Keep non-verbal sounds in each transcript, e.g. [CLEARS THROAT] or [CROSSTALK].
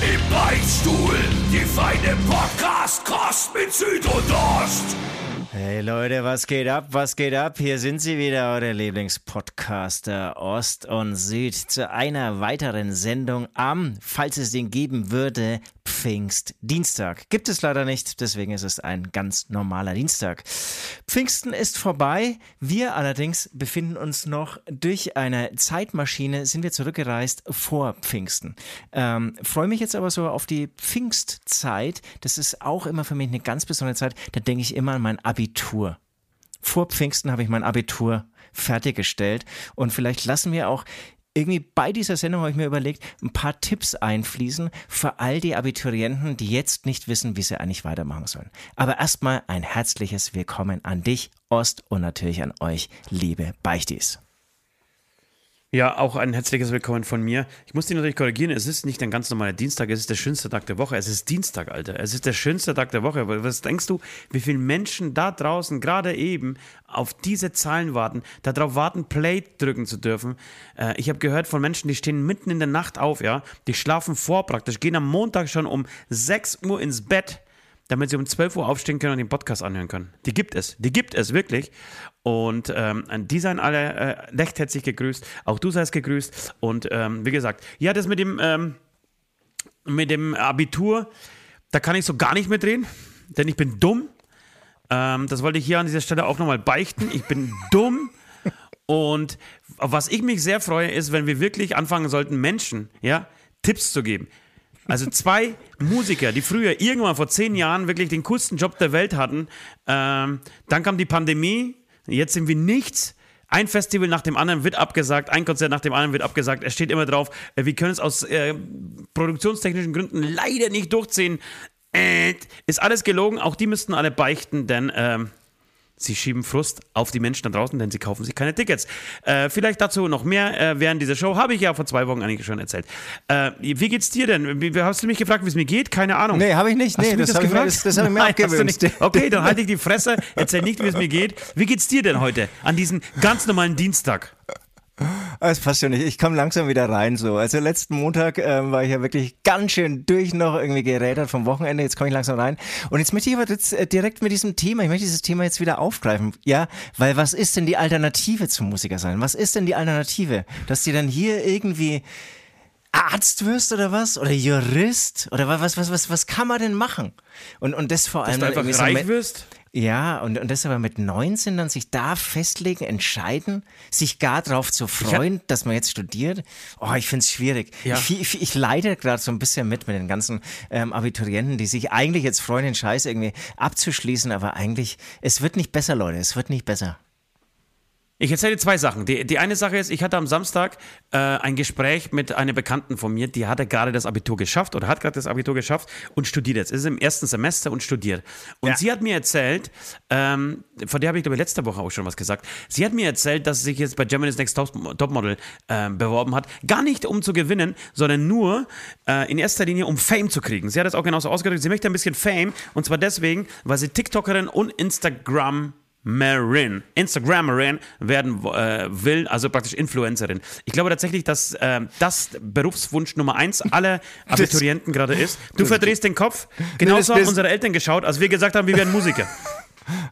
Im Beichtstuhl, die feine Podcast-Kost mit Süd und Ost. Hey Leute, was geht ab? Was geht ab? Hier sind sie wieder, eure Lieblingspodcaster Ost und Süd, zu einer weiteren Sendung am, falls es den geben würde, Pfingstdienstag. Gibt es leider nicht, deswegen ist es ein ganz normaler Dienstag. Pfingsten ist vorbei. Wir allerdings befinden uns noch durch eine Zeitmaschine, sind wir zurückgereist vor Pfingsten. Ähm, Freue mich jetzt aber so auf die Pfingstzeit. Das ist auch immer für mich eine ganz besondere Zeit. Da denke ich immer an mein Abitur. Vor Pfingsten habe ich mein Abitur fertiggestellt und vielleicht lassen wir auch irgendwie bei dieser Sendung habe ich mir überlegt, ein paar Tipps einfließen für all die Abiturienten, die jetzt nicht wissen, wie sie eigentlich weitermachen sollen. Aber erstmal ein herzliches Willkommen an dich, Ost, und natürlich an euch, liebe Beichtis. Ja, auch ein herzliches Willkommen von mir. Ich muss dich natürlich korrigieren, es ist nicht ein ganz normaler Dienstag, es ist der schönste Tag der Woche. Es ist Dienstag, Alter. Es ist der schönste Tag der Woche. Was denkst du, wie viele Menschen da draußen gerade eben auf diese Zahlen warten, darauf warten, Play drücken zu dürfen? Äh, ich habe gehört von Menschen, die stehen mitten in der Nacht auf, ja, die schlafen vor praktisch, gehen am Montag schon um 6 Uhr ins Bett damit sie um 12 Uhr aufstehen können und den Podcast anhören können. Die gibt es, die gibt es wirklich. Und ähm, die seien alle äh, recht herzlich gegrüßt. Auch du seist gegrüßt. Und ähm, wie gesagt, ja, das mit dem, ähm, mit dem Abitur, da kann ich so gar nicht mitreden, denn ich bin dumm. Ähm, das wollte ich hier an dieser Stelle auch nochmal beichten. Ich bin [LAUGHS] dumm. Und was ich mich sehr freue, ist, wenn wir wirklich anfangen sollten, Menschen, ja, Tipps zu geben. Also zwei Musiker, die früher irgendwann vor zehn Jahren wirklich den coolsten Job der Welt hatten. Ähm, dann kam die Pandemie, Jetzt sind wir nichts. Ein Festival nach dem anderen wird abgesagt, ein Konzert nach dem anderen wird abgesagt. Es steht immer drauf, äh, wir können es aus äh, produktionstechnischen Gründen leider nicht durchziehen. Äh, ist alles gelogen, auch die müssten alle beichten, denn ähm, Sie schieben Frust auf die Menschen da draußen, denn sie kaufen sich keine Tickets. Äh, vielleicht dazu noch mehr äh, während dieser Show. Habe ich ja vor zwei Wochen eigentlich schon erzählt. Äh, wie geht's dir denn? Wie, hast du mich gefragt, wie es mir geht? Keine Ahnung. Nee, habe ich nicht. Hast nee, das, das habe ich, mir, das, das hab ich mir Nein, abgewöhnt. Okay, dann halte ich die Fresse. Erzähl nicht, wie es mir geht. Wie geht's dir denn heute an diesem ganz normalen Dienstag? Es passt ja nicht. Ich komme langsam wieder rein so. Also letzten Montag ähm, war ich ja wirklich ganz schön durch noch irgendwie gerädert vom Wochenende. Jetzt komme ich langsam rein. Und jetzt möchte ich aber jetzt äh, direkt mit diesem Thema, ich möchte dieses Thema jetzt wieder aufgreifen. Ja, weil was ist denn die Alternative zum Musiker sein? Was ist denn die Alternative? Dass die dann hier irgendwie Arzt wirst oder was? Oder Jurist? Oder was, was, was, was kann man denn machen? Und, und das vor allem. Dass du einfach reich wirst? Ja, und, und das aber mit 19 dann sich da festlegen, entscheiden, sich gar darauf zu freuen, hab, dass man jetzt studiert. Oh, ich finde es schwierig. Ja. Ich, ich, ich leide gerade so ein bisschen mit mit den ganzen ähm, Abiturienten, die sich eigentlich jetzt freuen, den Scheiß irgendwie abzuschließen, aber eigentlich, es wird nicht besser, Leute, es wird nicht besser. Ich erzähle zwei Sachen. Die, die eine Sache ist, ich hatte am Samstag äh, ein Gespräch mit einer Bekannten von mir, die hatte gerade das Abitur geschafft oder hat gerade das Abitur geschafft und studiert jetzt. Ist im ersten Semester und studiert. Und ja. sie hat mir erzählt, ähm, von der habe ich glaube ich letzte Woche auch schon was gesagt. Sie hat mir erzählt, dass sie sich jetzt bei Germany's Next Topmodel äh, beworben hat. Gar nicht um zu gewinnen, sondern nur äh, in erster Linie um Fame zu kriegen. Sie hat es auch genauso ausgedrückt. Sie möchte ein bisschen Fame und zwar deswegen, weil sie TikTokerin und Instagram Marin, Instagrammerin werden äh, will, also praktisch Influencerin. Ich glaube tatsächlich, dass äh, das Berufswunsch Nummer eins aller [LAUGHS] Abiturienten gerade ist. Du verdrehst den Kopf. Genauso haben unsere Eltern geschaut, als wir gesagt haben, wir werden Musiker. [LAUGHS]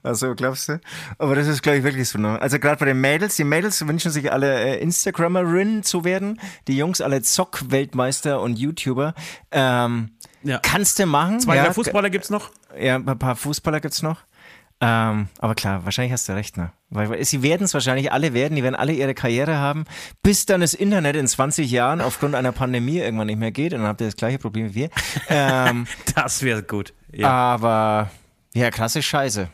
Also glaubst du? Aber das ist, glaube ich, wirklich so. Ne? Also gerade bei den Mädels, die Mädels wünschen sich alle äh, Instagrammerin zu werden, die Jungs alle Zock-Weltmeister und YouTuber. Ähm, ja. Kannst du machen. Zwei, ja, drei Fußballer gibt's noch? Ja, ein paar Fußballer gibt's noch. Ähm, aber klar, wahrscheinlich hast du recht, ne? Weil sie werden es wahrscheinlich alle werden, die werden alle ihre Karriere haben, bis dann das Internet in 20 Jahren aufgrund einer Pandemie irgendwann nicht mehr geht und dann habt ihr das gleiche Problem wie wir. [LAUGHS] Ähm, das wäre gut. Ja. Aber ja, krasse Scheiße.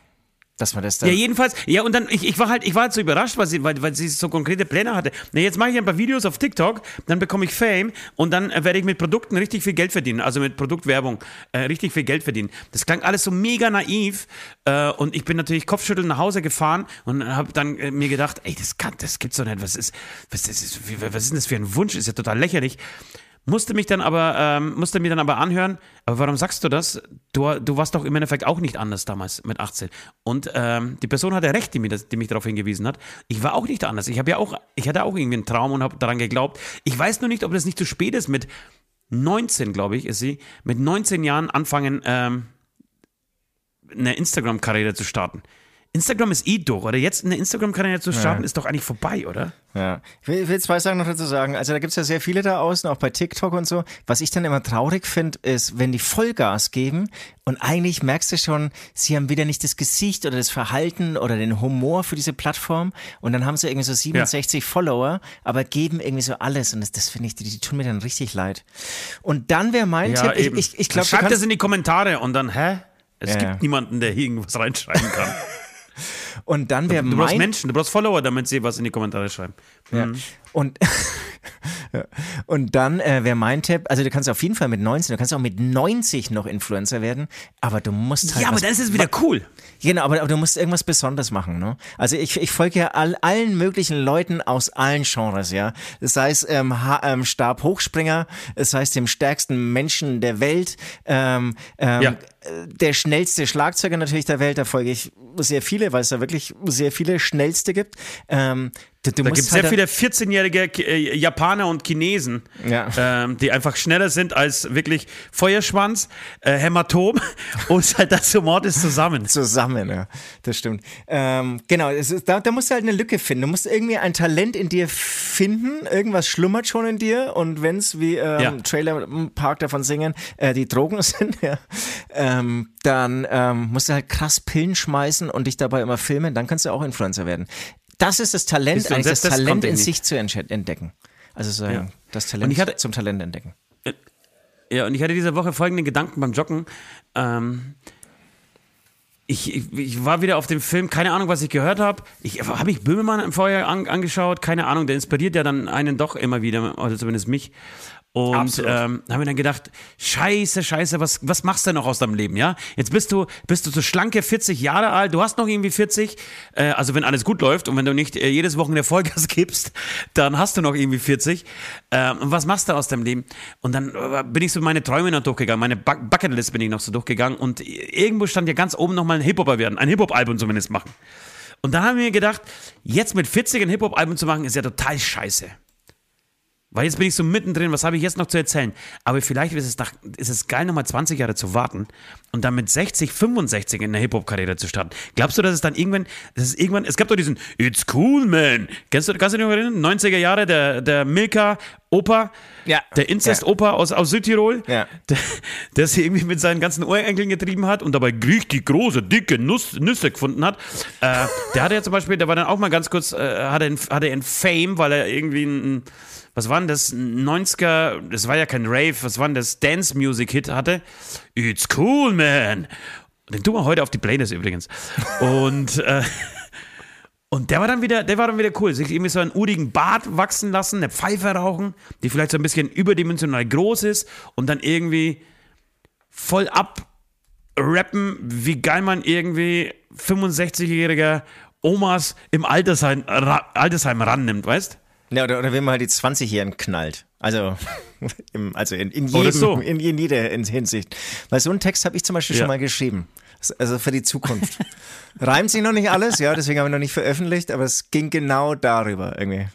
Dass man das dann. Ja, jedenfalls, ja, und dann, ich, ich war halt, ich war halt so überrascht, weil sie, weil, weil sie so konkrete Pläne hatte. Na, jetzt mache ich ein paar Videos auf TikTok, dann bekomme ich Fame und dann äh, werde ich mit Produkten richtig viel Geld verdienen, also mit Produktwerbung äh, richtig viel Geld verdienen. Das klang alles so mega naiv äh, und ich bin natürlich kopfschüttelnd nach Hause gefahren und habe dann äh, mir gedacht, ey, das kann, das gibt's doch nicht, was ist, was, das ist, was ist denn das für ein Wunsch, ist ja total lächerlich. Musste mich dann aber, ähm, musste mir dann aber anhören, aber warum sagst du das? Du, du warst doch im Endeffekt auch nicht anders damals mit 18. Und ähm, die Person hatte recht, die, mir das, die mich darauf hingewiesen hat. Ich war auch nicht anders. Ich habe ja auch, ich hatte auch irgendwie einen Traum und habe daran geglaubt. Ich weiß nur nicht, ob das nicht zu spät ist mit 19, glaube ich, ist sie, mit 19 Jahren anfangen, ähm, eine Instagram-Karriere zu starten. Instagram ist eh durch, oder? Jetzt eine Instagram-Karriere zu starten, ja. ist doch eigentlich vorbei, oder? Ja. Ich will, will zwei Sachen noch dazu sagen. Also da gibt es ja sehr viele da außen, auch bei TikTok und so. Was ich dann immer traurig finde, ist, wenn die Vollgas geben und eigentlich merkst du schon, sie haben wieder nicht das Gesicht oder das Verhalten oder den Humor für diese Plattform und dann haben sie irgendwie so 67 ja. Follower, aber geben irgendwie so alles und das, das finde ich, die, die, tun mir dann richtig leid. Und dann wäre mein ja, Tipp, eben. ich, ich, ich glaube... Schreibt das in die Kommentare und dann, hä? Es gibt niemanden, der hier irgendwas reinschreiben kann. [LAUGHS] Und dann wäre mein... Du brauchst Menschen, du brauchst Follower, damit sie was in die Kommentare schreiben. Ja. Und, [LAUGHS] und dann äh, wäre mein Tipp, also du kannst auf jeden Fall mit 19, du kannst auch mit 90 noch Influencer werden, aber du musst halt. Ja, aber dann ist es wieder cool. Genau, aber, aber du musst irgendwas Besonderes machen, ne? Also ich, ich folge ja all, allen möglichen Leuten aus allen Genres, ja. Das heißt ähm, ähm, Stabhochspringer, das heißt dem stärksten Menschen der Welt, ähm, ähm, ja. der schnellste Schlagzeuger natürlich der Welt, da folge ich sehr viele, weil es da wirklich sehr viele schnellste gibt. Ähm, Du, du da gibt es halt sehr viele 14-jährige äh, Japaner und Chinesen, ja. ähm, die einfach schneller sind als wirklich Feuerschwanz, äh, Hämatom [LAUGHS] und halt das Mord ist zusammen. Zusammen, ja, das stimmt. Ähm, genau, ist, da, da, musst du halt eine Lücke finden. Du musst irgendwie ein Talent in dir finden, irgendwas schlummert schon in dir und wenn es, wie ähm, ja. Trailer Park davon singen, äh, die Drogen [LAUGHS] sind, ja, ähm, dann ähm, musst du halt krass Pillen schmeißen und dich dabei immer filmen, dann kannst du auch Influencer werden. Das ist das Talent, eigentlich das, das Talent in sich zu entdecken. Also sagen, ja. das Talent hatte, zum Talent entdecken. Äh, ja, und ich hatte diese Woche folgenden Gedanken beim Joggen. Ähm, ich, ich, ich, war wieder auf dem Film, keine Ahnung, was ich gehört habe. Ich habe ich Böhmermann im Vorjahr an, angeschaut, keine Ahnung, der inspiriert ja dann einen doch immer wieder, oder zumindest mich. Und ähm, haben wir dann gedacht, scheiße, scheiße, was, was machst du denn noch aus deinem Leben, ja? Jetzt bist du, bist du so schlanke 40 Jahre alt, du hast noch irgendwie 40, äh, also wenn alles gut läuft und wenn du nicht äh, jedes Wochenende Vollgas [LAUGHS] gibst, dann hast du noch irgendwie 40. Äh, und was machst du aus deinem Leben? Und dann äh, bin ich so meine Träume noch durchgegangen, meine Bucketlist bin ich noch so durchgegangen und irgendwo stand ja ganz oben nochmal ein Hip-Hopper werden, ein Hip-Hop-Album zumindest machen. Und dann haben wir gedacht, jetzt mit 40 ein Hip-Hop-Album zu machen, ist ja total scheiße. Weil jetzt bin ich so mittendrin, was habe ich jetzt noch zu erzählen? Aber vielleicht ist es, nach, ist es geil, nochmal 20 Jahre zu warten und dann mit 60, 65 in der Hip-Hop-Karriere zu starten. Glaubst du, dass es dann irgendwann, dass es irgendwann, es gab doch diesen It's cool, man. Kennst du, kannst du dich noch erinnern? 90er Jahre, der, der Milka Opa, ja. der Inzest-Opa aus, aus Südtirol, ja. der, der sich irgendwie mit seinen ganzen Urenkeln getrieben hat und dabei richtig große, dicke Nuss, Nüsse gefunden hat. Äh, der hatte ja zum Beispiel, der war dann auch mal ganz kurz, äh, hatte, ein, hatte ein Fame, weil er irgendwie ein, was war denn das, 90er, das war ja kein Rave, was war denn das, Dance-Music-Hit hatte? It's cool, man. Den tun wir heute auf die Playlist übrigens. Und, äh, [LAUGHS] und der war dann wieder, der war dann wieder cool. Sich irgendwie so einen urigen Bart wachsen lassen, eine Pfeife rauchen, die vielleicht so ein bisschen überdimensional groß ist und dann irgendwie voll abrappen, wie geil man irgendwie 65-jähriger Omas im Altersheim, Altersheim rannimmt, weißt? Ja, oder, oder wenn man halt die 20-Jährigen knallt. Also, [LAUGHS] im, also in, in, jedem, so. in, in jeder Hinsicht. Weil so einen Text habe ich zum Beispiel ja. schon mal geschrieben. Also für die Zukunft. [LAUGHS] Reimt sich noch nicht alles, ja, deswegen haben wir noch nicht veröffentlicht, aber es ging genau darüber irgendwie.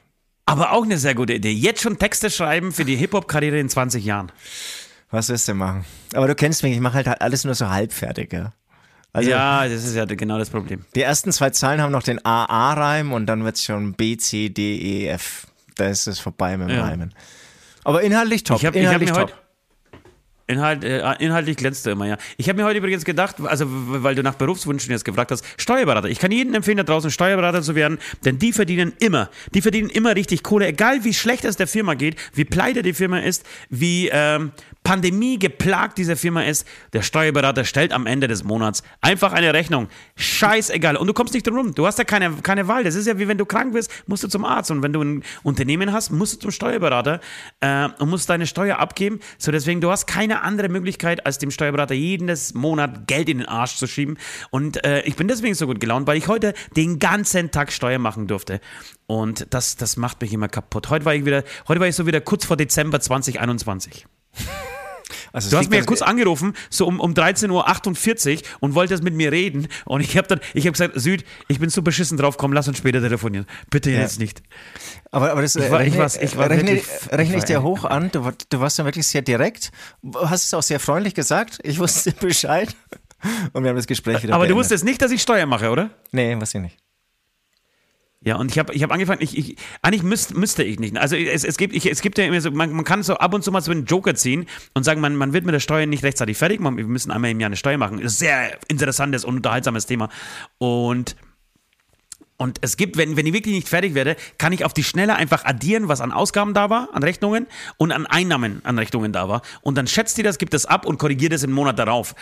Aber auch eine sehr gute Idee. Jetzt schon Texte schreiben für die Hip-Hop-Karriere in 20 Jahren. Was wirst du machen? Aber du kennst mich, ich mache halt alles nur so halbfertig, ja. Also, ja, das ist ja genau das Problem. Die ersten zwei Zahlen haben noch den AA-Reim und dann wird es schon B, C, D, E, F. Da ist es vorbei mit dem ja. Reimen. Aber inhaltlich top. Ich hab, inhaltlich ich hab top. Inhalt, äh, inhaltlich glänzt du immer, ja. Ich habe mir heute übrigens gedacht, also weil du nach Berufswünschen jetzt gefragt hast, Steuerberater. Ich kann jedem empfehlen, da draußen Steuerberater zu werden, denn die verdienen immer, die verdienen immer richtig Kohle, egal wie schlecht es der Firma geht, wie pleite die Firma ist, wie ähm, Pandemie geplagt diese Firma ist, der Steuerberater stellt am Ende des Monats einfach eine Rechnung. Scheißegal. Und du kommst nicht drum rum. Du hast ja keine, keine Wahl. Das ist ja wie wenn du krank bist, musst du zum Arzt. Und wenn du ein Unternehmen hast, musst du zum Steuerberater äh, und musst deine Steuer abgeben. So deswegen, du hast keine andere Möglichkeit, als dem Steuerberater jeden Monat Geld in den Arsch zu schieben. Und äh, ich bin deswegen so gut gelaunt, weil ich heute den ganzen Tag Steuer machen durfte. Und das, das macht mich immer kaputt. Heute war ich wieder, heute war ich so wieder kurz vor Dezember 2021. Also du hast mir ja kurz angerufen, so um, um 13.48 Uhr und wolltest mit mir reden. Und ich habe dann, ich habe gesagt, Süd, ich bin so beschissen drauf, komm, lass uns später telefonieren. Bitte ja. jetzt nicht. Aber, aber das ich war, rechne, ich, ich war rechne, wirklich, rechne ich dir hoch an. Du, du warst dann wirklich sehr direkt, hast es auch sehr freundlich gesagt. Ich wusste [LAUGHS] Bescheid. Und wir haben das Gespräch wieder Aber beendet. du wusstest nicht, dass ich Steuer mache, oder? Nee, was ich nicht. Ja, und ich habe ich hab angefangen, ich, ich, eigentlich müsst, müsste ich nicht. Also es, es, gibt, ich, es gibt ja immer so, man, man kann so ab und zu mal so einen Joker ziehen und sagen, man, man wird mit der Steuer nicht rechtzeitig fertig, man, wir müssen einmal im Jahr eine Steuer machen. Das ist sehr interessantes und unterhaltsames Thema. Und und es gibt, wenn, wenn ich wirklich nicht fertig werde, kann ich auf die Schnelle einfach addieren, was an Ausgaben da war, an Rechnungen und an Einnahmen an Rechnungen da war. Und dann schätzt ihr das, gibt es ab und korrigiert es im Monat darauf.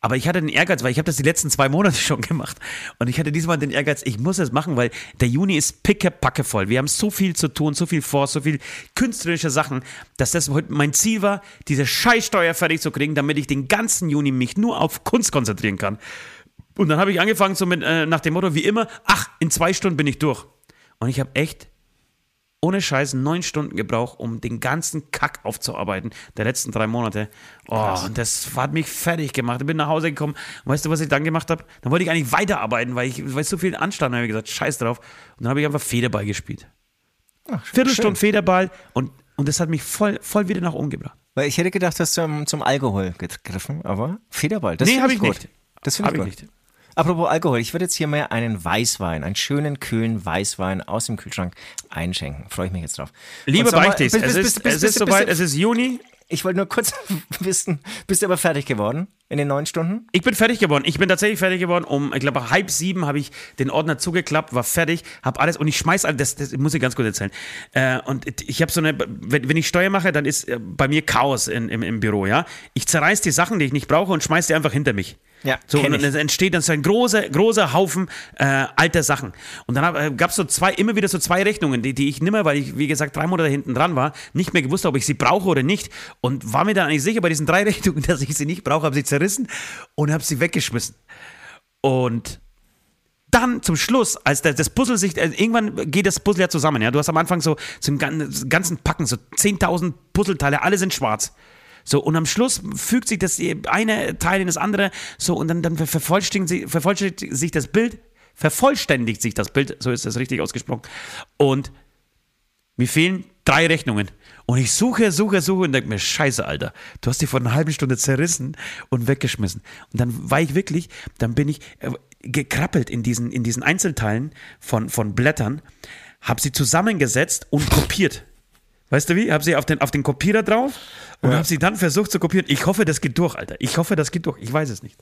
Aber ich hatte den Ehrgeiz, weil ich habe das die letzten zwei Monate [LAUGHS] schon gemacht. Und ich hatte diesmal den Ehrgeiz, ich muss es machen, weil der Juni ist pickepacke voll. Wir haben so viel zu tun, so viel vor, so viel künstlerische Sachen, dass das heute mein Ziel war, diese Scheißsteuer fertig zu kriegen, damit ich den ganzen Juni mich nur auf Kunst konzentrieren kann. Und dann habe ich angefangen so mit, äh, nach dem Motto, wie immer, ach, in zwei Stunden bin ich durch. Und ich habe echt ohne Scheiß neun Stunden gebraucht, um den ganzen Kack aufzuarbeiten der letzten drei Monate. Oh, und das hat mich fertig gemacht. Ich bin nach Hause gekommen und weißt du, was ich dann gemacht habe? Dann wollte ich eigentlich weiterarbeiten, weil ich, weil ich so viel anstand. Habe ich gesagt, scheiß drauf. Und dann habe ich einfach Federball gespielt. Ach, Viertelstunde Federball und, und das hat mich voll, voll wieder nach oben gebracht. Weil ich hätte gedacht, du hast zum, zum Alkohol gegriffen, aber Federball, das nee, habe ich gut. nicht. Das finde ich, ich nicht. Apropos Alkohol, ich würde jetzt hier mal einen Weißwein, einen schönen, kühlen Weißwein aus dem Kühlschrank einschenken. Freue ich mich jetzt drauf. Liebe Beichtis, es ist, es ist soweit, es ist Juni. Ich wollte nur kurz [LAUGHS] wissen, bist du aber fertig geworden in den neun Stunden? Ich bin fertig geworden. Ich bin tatsächlich fertig geworden. Um, ich glaube, halb sieben habe ich den Ordner zugeklappt, war fertig, habe alles und ich schmeiß alles, das, das muss ich ganz kurz erzählen. Äh, und ich habe so eine, wenn, wenn, ich Steuer mache, dann ist äh, bei mir Chaos in, im, im Büro, ja. Ich zerreiß die Sachen, die ich nicht brauche und schmeiß die einfach hinter mich. Ja, so, und es entsteht dann so ein großer, großer Haufen äh, alter Sachen. Und dann äh, gab es so zwei, immer wieder so zwei Rechnungen, die, die ich nimmer, weil ich, wie gesagt, drei Monate hinten dran war, nicht mehr gewusst habe, ob ich sie brauche oder nicht. Und war mir dann eigentlich sicher bei diesen drei [LAUGHS] Rechnungen, dass ich sie nicht brauche, habe sie zerrissen und habe sie weggeschmissen. Und dann zum Schluss, als das Puzzle sich, äh, irgendwann geht das Puzzle ja zusammen, ja. Du hast am Anfang so, so im ganzen Packen, so 10.000 Puzzleteile, alle sind schwarz. So, und am Schluss fügt sich das eine Teil in das andere, so, und dann, dann vervollständigt, sich, vervollständigt sich das Bild, vervollständigt sich das Bild, so ist das richtig ausgesprochen. Und mir fehlen drei Rechnungen. Und ich suche, suche, suche und denke mir, scheiße, Alter, du hast die vor einer halben Stunde zerrissen und weggeschmissen. Und dann war ich wirklich, dann bin ich äh, gekrabbelt in diesen, in diesen Einzelteilen von, von Blättern, habe sie zusammengesetzt und kopiert. Weißt du wie? Habe sie auf den, auf den Kopierer drauf und ja. habe sie dann versucht zu kopieren. Ich hoffe, das geht durch, Alter. Ich hoffe, das geht durch. Ich weiß es nicht.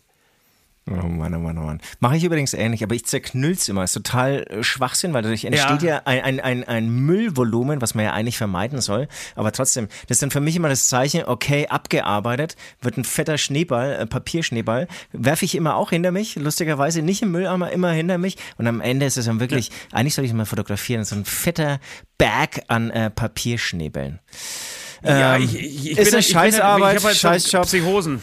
Oh Mann, oh Mann, oh Mann. Mache ich übrigens ähnlich, aber ich zerknüll's immer. Ist total äh, Schwachsinn, weil dadurch entsteht ja, ja ein, ein, ein, ein, Müllvolumen, was man ja eigentlich vermeiden soll. Aber trotzdem, das ist dann für mich immer das Zeichen, okay, abgearbeitet, wird ein fetter Schneeball, äh, Papierschneeball, werfe ich immer auch hinter mich, lustigerweise nicht im Mülleimer, immer hinter mich. Und am Ende ist es dann wirklich, ja. eigentlich soll ich es mal fotografieren, so ein fetter Bag an äh, Papierschneebällen. Ja, ähm, ich, ich, ich ist bin, eine Scheißarbeit, ich halt Scheißjob. Psychosen.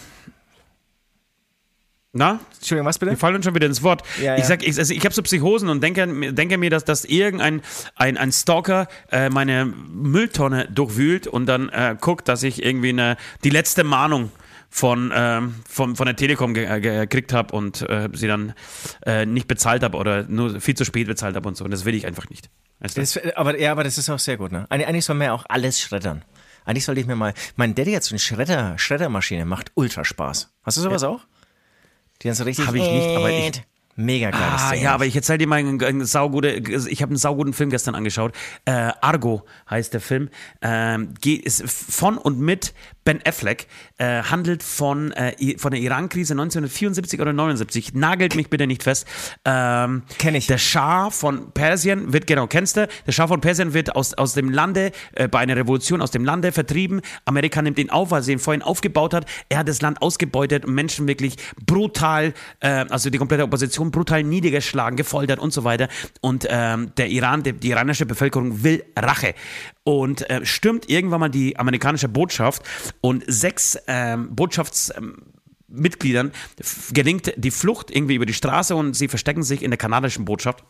Na? Entschuldigung, was bitte? Wir fallen uns schon wieder ins Wort. Ja, ich sag, ich, also ich habe so Psychosen und denke, denke mir, dass, dass irgendein ein, ein Stalker äh, meine Mülltonne durchwühlt und dann äh, guckt, dass ich irgendwie eine, die letzte Mahnung von, ähm, von, von der Telekom gekriegt habe und äh, sie dann äh, nicht bezahlt habe oder nur viel zu spät bezahlt habe und so. Und das will ich einfach nicht. Weißt du? das, aber, ja, aber das ist auch sehr gut. Ne? Eigentlich soll man ja auch alles schreddern. Eigentlich sollte ich mir mal. Mein Daddy hat so eine Schredder, Schreddermaschine, macht ultra Spaß. Hast du sowas ja. auch? Die dann so richtig. Habe ich nicht, aber ich. Mega geil. Ah, ja, aber ich erzähle dir mal einen, einen saugute, ich habe einen sauguten Film gestern angeschaut. Äh, Argo heißt der Film. Ähm, geht, ist von und mit Ben Affleck, äh, handelt von, äh, von der Iran-Krise 1974 oder 79. Nagelt mich bitte nicht fest. Ähm, Kenn ich. Der Schah von Persien wird, genau, kennst du? Der Schah von Persien wird aus, aus dem Lande, äh, bei einer Revolution aus dem Lande vertrieben. Amerika nimmt ihn auf, weil sie ihn vorhin aufgebaut hat. Er hat das Land ausgebeutet und Menschen wirklich brutal, äh, also die komplette Opposition brutal niedergeschlagen, gefoltert und so weiter. Und ähm, der Iran, die, die iranische Bevölkerung will Rache und äh, stürmt irgendwann mal die amerikanische Botschaft und sechs ähm, Botschaftsmitgliedern gelingt die Flucht irgendwie über die Straße und sie verstecken sich in der kanadischen Botschaft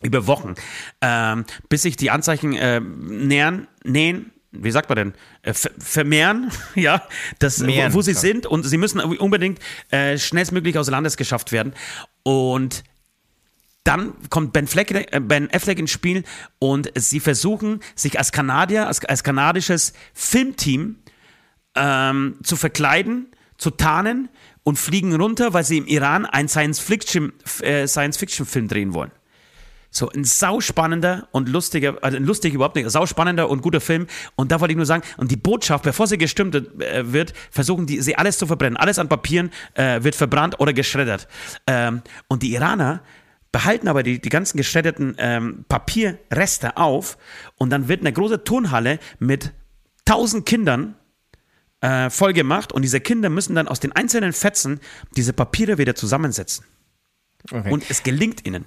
über Wochen, ähm, bis sich die Anzeichen äh, nähern, nähen, wie sagt man denn, äh, vermehren, [LAUGHS] ja, das, Mehren, wo, wo sie klar. sind. Und sie müssen unbedingt äh, schnellstmöglich aus Landes geschafft werden. Und dann kommt Ben, Fleck, äh, ben Affleck ins Spiel und sie versuchen, sich als Kanadier, als, als kanadisches Filmteam ähm, zu verkleiden, zu tarnen und fliegen runter, weil sie im Iran einen äh, Science-Fiction-Film drehen wollen. So ein sauspannender und lustiger, also lustig überhaupt nicht, sauspannender und guter Film. Und da wollte ich nur sagen, und die Botschaft, bevor sie gestimmt äh, wird, versuchen die, sie alles zu verbrennen. Alles an Papieren äh, wird verbrannt oder geschreddert. Ähm, und die Iraner behalten aber die, die ganzen geschredderten ähm, Papierreste auf und dann wird eine große Turnhalle mit tausend Kindern äh, voll gemacht und diese Kinder müssen dann aus den einzelnen Fetzen diese Papiere wieder zusammensetzen. Okay. Und es gelingt ihnen.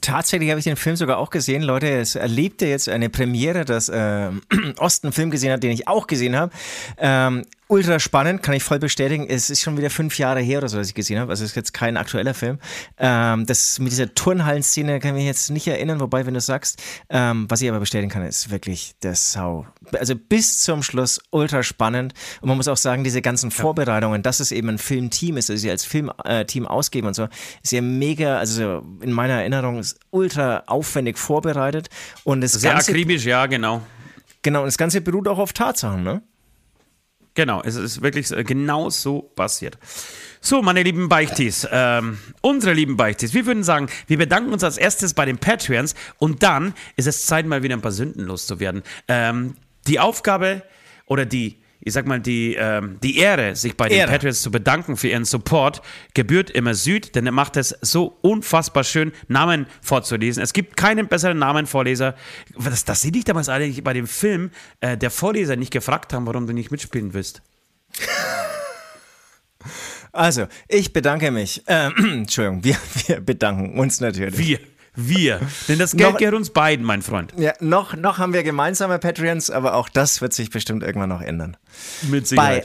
Tatsächlich habe ich den Film sogar auch gesehen. Leute, es erlebte jetzt eine Premiere, dass äh, [CLEARS THROAT] Osten einen Film gesehen hat, den ich auch gesehen habe. Ähm, ultra spannend, kann ich voll bestätigen. Es ist schon wieder fünf Jahre her oder so, dass ich gesehen habe. Also es ist jetzt kein aktueller Film. Ähm, das mit dieser Turnhallenszene kann ich mich jetzt nicht erinnern, wobei, wenn du sagst, ähm, was ich aber bestätigen kann, ist wirklich der Sau. Also bis zum Schluss ultra spannend. Und man muss auch sagen, diese ganzen Vorbereitungen, dass es eben ein Filmteam ist, also sie als Filmteam ausgeben und so, ist ja mega, also in meiner Erinnerung ist ultra aufwendig vorbereitet. Und das Sehr Ganze, akribisch, ja, genau. genau, und das Ganze beruht auch auf Tatsachen, ne? Genau, es ist wirklich genau so passiert. So, meine lieben Beichtis, ähm, unsere lieben Beichtis, wir würden sagen, wir bedanken uns als erstes bei den Patreons und dann ist es Zeit, mal wieder ein paar Sünden loszuwerden. Ähm, die Aufgabe oder die, ich sag mal, die, ähm, die Ehre, sich bei den Ehre. Patreons zu bedanken für ihren Support, gebührt immer Süd, denn er macht es so unfassbar schön, Namen vorzulesen. Es gibt keinen besseren Namenvorleser. Das, das sehe ich damals eigentlich bei dem Film, äh, der Vorleser nicht gefragt haben, warum du nicht mitspielen willst. [LAUGHS] Also, ich bedanke mich. Ähm, [CLEARS THROAT] Entschuldigung, wir, wir bedanken uns natürlich. Wir. Wir. Denn das Geld Noch- gehört uns beiden, mein Freund. Ja, noch, noch haben wir gemeinsame Patreons, aber auch das wird sich bestimmt irgendwann noch ändern. Mit Bei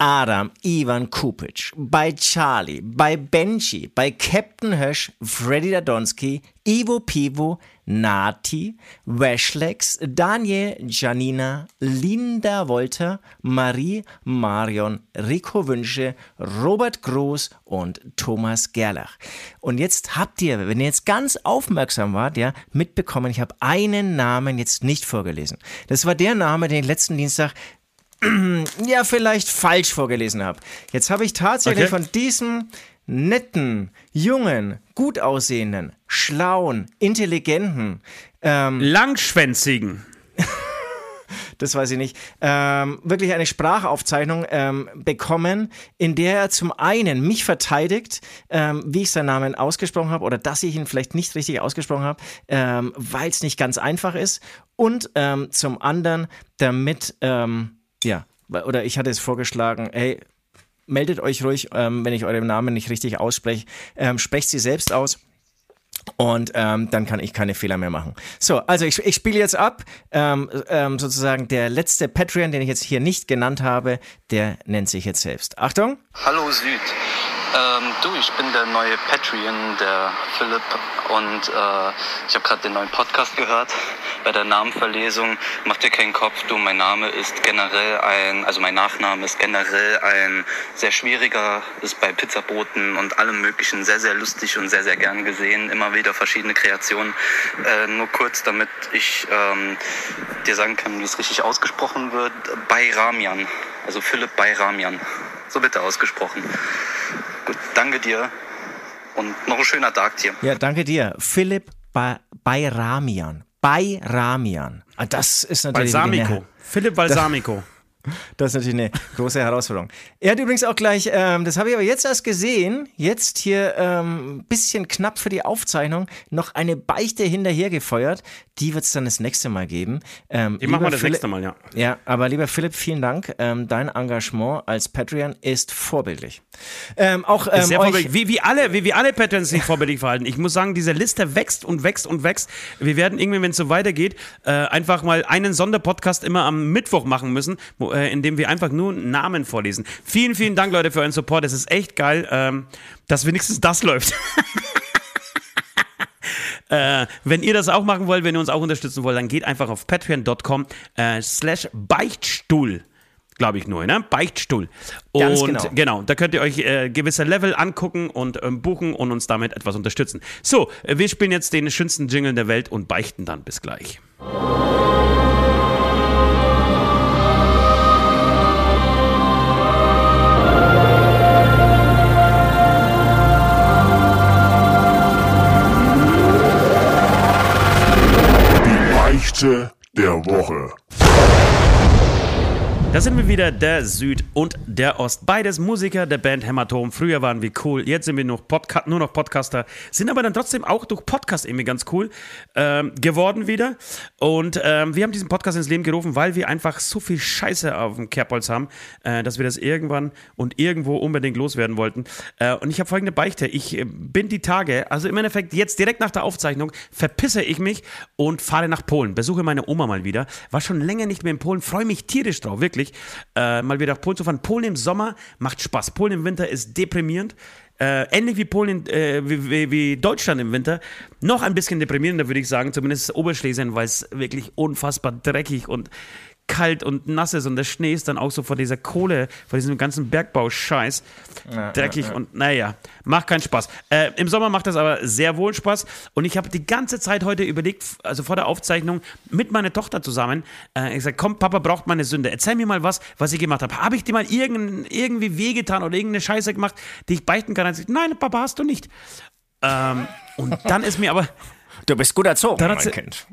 Adam, Ivan Kupic, bei Charlie, bei Benji, bei Captain Hösch, Freddy Dadonski, Ivo Pivo, Nati, Weshlex, Daniel, Janina, Linda Wolter, Marie, Marion, Rico Wünsche, Robert Groß und Thomas Gerlach. Und jetzt habt ihr, wenn ihr jetzt ganz aufmerksam wart, ja, mitbekommen, ich habe einen Namen jetzt nicht vorgelesen. Das war der Name, den ich letzten Dienstag [CLEARS THROAT] ja, vielleicht falsch vorgelesen habe. Jetzt habe ich tatsächlich Okay. von diesem netten, jungen, gut aussehenden, schlauen, intelligenten, ähm, Langschwänzigen. [LAUGHS] das weiß ich nicht, ähm, wirklich eine Sprachaufzeichnung ähm, bekommen, in der er zum einen mich verteidigt, ähm, wie ich seinen Namen ausgesprochen habe oder dass ich ihn vielleicht nicht richtig ausgesprochen habe, ähm, weil es nicht ganz einfach ist und ähm, zum anderen damit, ähm, ja, oder ich hatte es vorgeschlagen, hey, meldet euch ruhig, ähm, wenn ich euren Namen nicht richtig ausspreche, ähm, sprecht sie selbst aus. Und ähm, dann kann ich keine Fehler mehr machen. So, also ich, ich spiele jetzt ab. Ähm, ähm, sozusagen der letzte Patreon, den ich jetzt hier nicht genannt habe, der nennt sich jetzt selbst. Achtung. Hallo Süd. Ähm, du, ich bin der neue Patreon, der Philipp, und äh, ich habe gerade den neuen Podcast gehört bei der Namenverlesung. Mach dir keinen Kopf, du, mein Name ist generell ein, also mein Nachname ist generell ein sehr schwieriger, ist bei Pizzaboten und allem Möglichen sehr, sehr lustig und sehr, sehr gern gesehen. Immer wieder verschiedene Kreationen. Äh, nur kurz, damit ich ähm, dir sagen kann, wie es richtig ausgesprochen wird. Bayramian, also Philipp Bayramian. So bitte ausgesprochen. Danke dir und noch ein schöner Tag dir. Ja, danke dir. Philipp ba Bayramian. Bayramian. Ah, das ist natürlich. Balsamico. Philipp Balsamico. Das ist natürlich eine große Herausforderung. Er hat übrigens auch gleich, ähm, das habe ich aber jetzt erst gesehen, jetzt hier ein ähm, bisschen knapp für die Aufzeichnung, noch eine Beichte hinterher gefeuert. Die wird es dann das nächste Mal geben. Ähm, die machen wir das Philipp, nächste Mal, ja. Ja, aber lieber Philipp, vielen Dank. Ähm, dein Engagement als Patreon ist vorbildlich. Ähm, auch ähm, sehr vorbildlich. Wie, wie alle, wie, wie alle Patreons sich vorbildlich verhalten. Ich muss sagen, diese Liste wächst und wächst und wächst. Wir werden irgendwie, wenn es so weitergeht, äh, einfach mal einen Sonderpodcast immer am Mittwoch machen müssen, wo, äh, in dem wir einfach nur Namen vorlesen. Vielen, vielen Dank, Leute, für euren Support. Es ist echt geil, ähm, dass wenigstens das [LAUGHS] läuft. [LAUGHS] Äh, wenn ihr das auch machen wollt, wenn ihr uns auch unterstützen wollt, dann geht einfach auf patreon.com äh, slash Beichtstuhl glaube ich nur, ne? Beichtstuhl. Und Ganz genau. genau, da könnt ihr euch äh, gewisse Level angucken und ähm, buchen und uns damit etwas unterstützen. So, äh, wir spielen jetzt den schönsten Jingle der Welt und beichten dann. Bis gleich. Beichte der Woche. Da sind wir wieder, der Süd und der Ost. Beides Musiker der Band Hämatom. Früher waren wir cool, jetzt sind wir nur, Podca nur noch Podcaster, sind aber dann trotzdem auch durch Podcast irgendwie ganz cool ähm, geworden wieder. Und ähm, wir haben diesen Podcast ins Leben gerufen, weil wir einfach so viel Scheiße auf dem Kerbholz haben, äh, dass wir das irgendwann und irgendwo unbedingt loswerden wollten. Äh, und ich habe folgende Beichte. Ich äh, bin die Tage, also im Endeffekt jetzt direkt nach der Aufzeichnung, verpisse ich mich und fahre nach Polen. Besuche meine Oma mal wieder. War schon länger nicht mehr in Polen, freue mich tierisch drauf, wirklich wirklich, äh, mal wieder nach Polen zu fahren. Polen im Sommer macht Spaß. Polen im Winter ist deprimierend. Äh, ähnlich wie Polen, äh, wie, wie, wie, Deutschland im Winter. Noch ein bisschen deprimierender, würde ich sagen, zumindest Oberschlesien, weil es wirklich unfassbar dreckig und kalt und nass ist und der Schnee ist dann auch so vor dieser Kohle, vor diesem ganzen Bergbauscheiß ja, dreckig ja, ja. und naja, macht keinen Spaß. Äh, Im Sommer macht das aber sehr wohl Spaß und ich habe die ganze Zeit heute überlegt, also vor der Aufzeichnung mit meiner Tochter zusammen, äh, ich gesagt, komm, Papa braucht meine Sünde, erzähl mir mal was, was ich gemacht habe. Habe ich dir mal irgend, irgendwie wehgetan oder irgendeine Scheiße gemacht, die ich beichten kann? Sagt, Nein, Papa, hast du nicht. Ähm, und dann ist mir aber... Du bist gut erzogen, mein Kind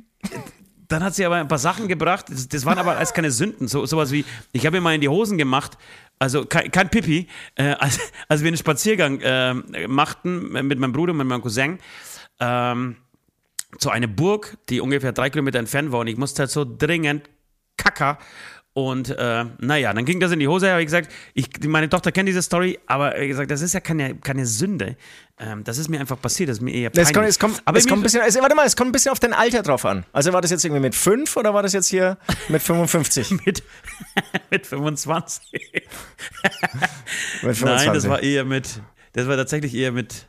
dann hat sie aber ein paar Sachen gebracht, das, das waren aber alles keine Sünden. So, sowas wie, ich habe mir mal in die Hosen gemacht, also kein, kein Pipi, äh, als, als wir einen Spaziergang äh, machten mit meinem Bruder und mit meinem Cousin, ähm, zu einer Burg, die ungefähr drei Kilometer entfernt war und ich musste halt so dringend kacker und äh, naja, dann ging das in die Hose. Habe ich gesagt, ich, meine Tochter kennt diese Story, aber wie gesagt, das ist ja keine, keine Sünde. Ähm, das ist mir einfach passiert. Das ist mir eher peinlich. Es kommt, es kommt, aber es kommt ein bisschen, also, warte mal, es kommt ein bisschen auf dein Alter drauf an. Also war das jetzt irgendwie mit 5 oder war das jetzt hier [LAUGHS] mit 55? [LAUGHS] mit, [LAUGHS] mit 25. mit 25. Nein, das war eher mit, das war tatsächlich eher mit,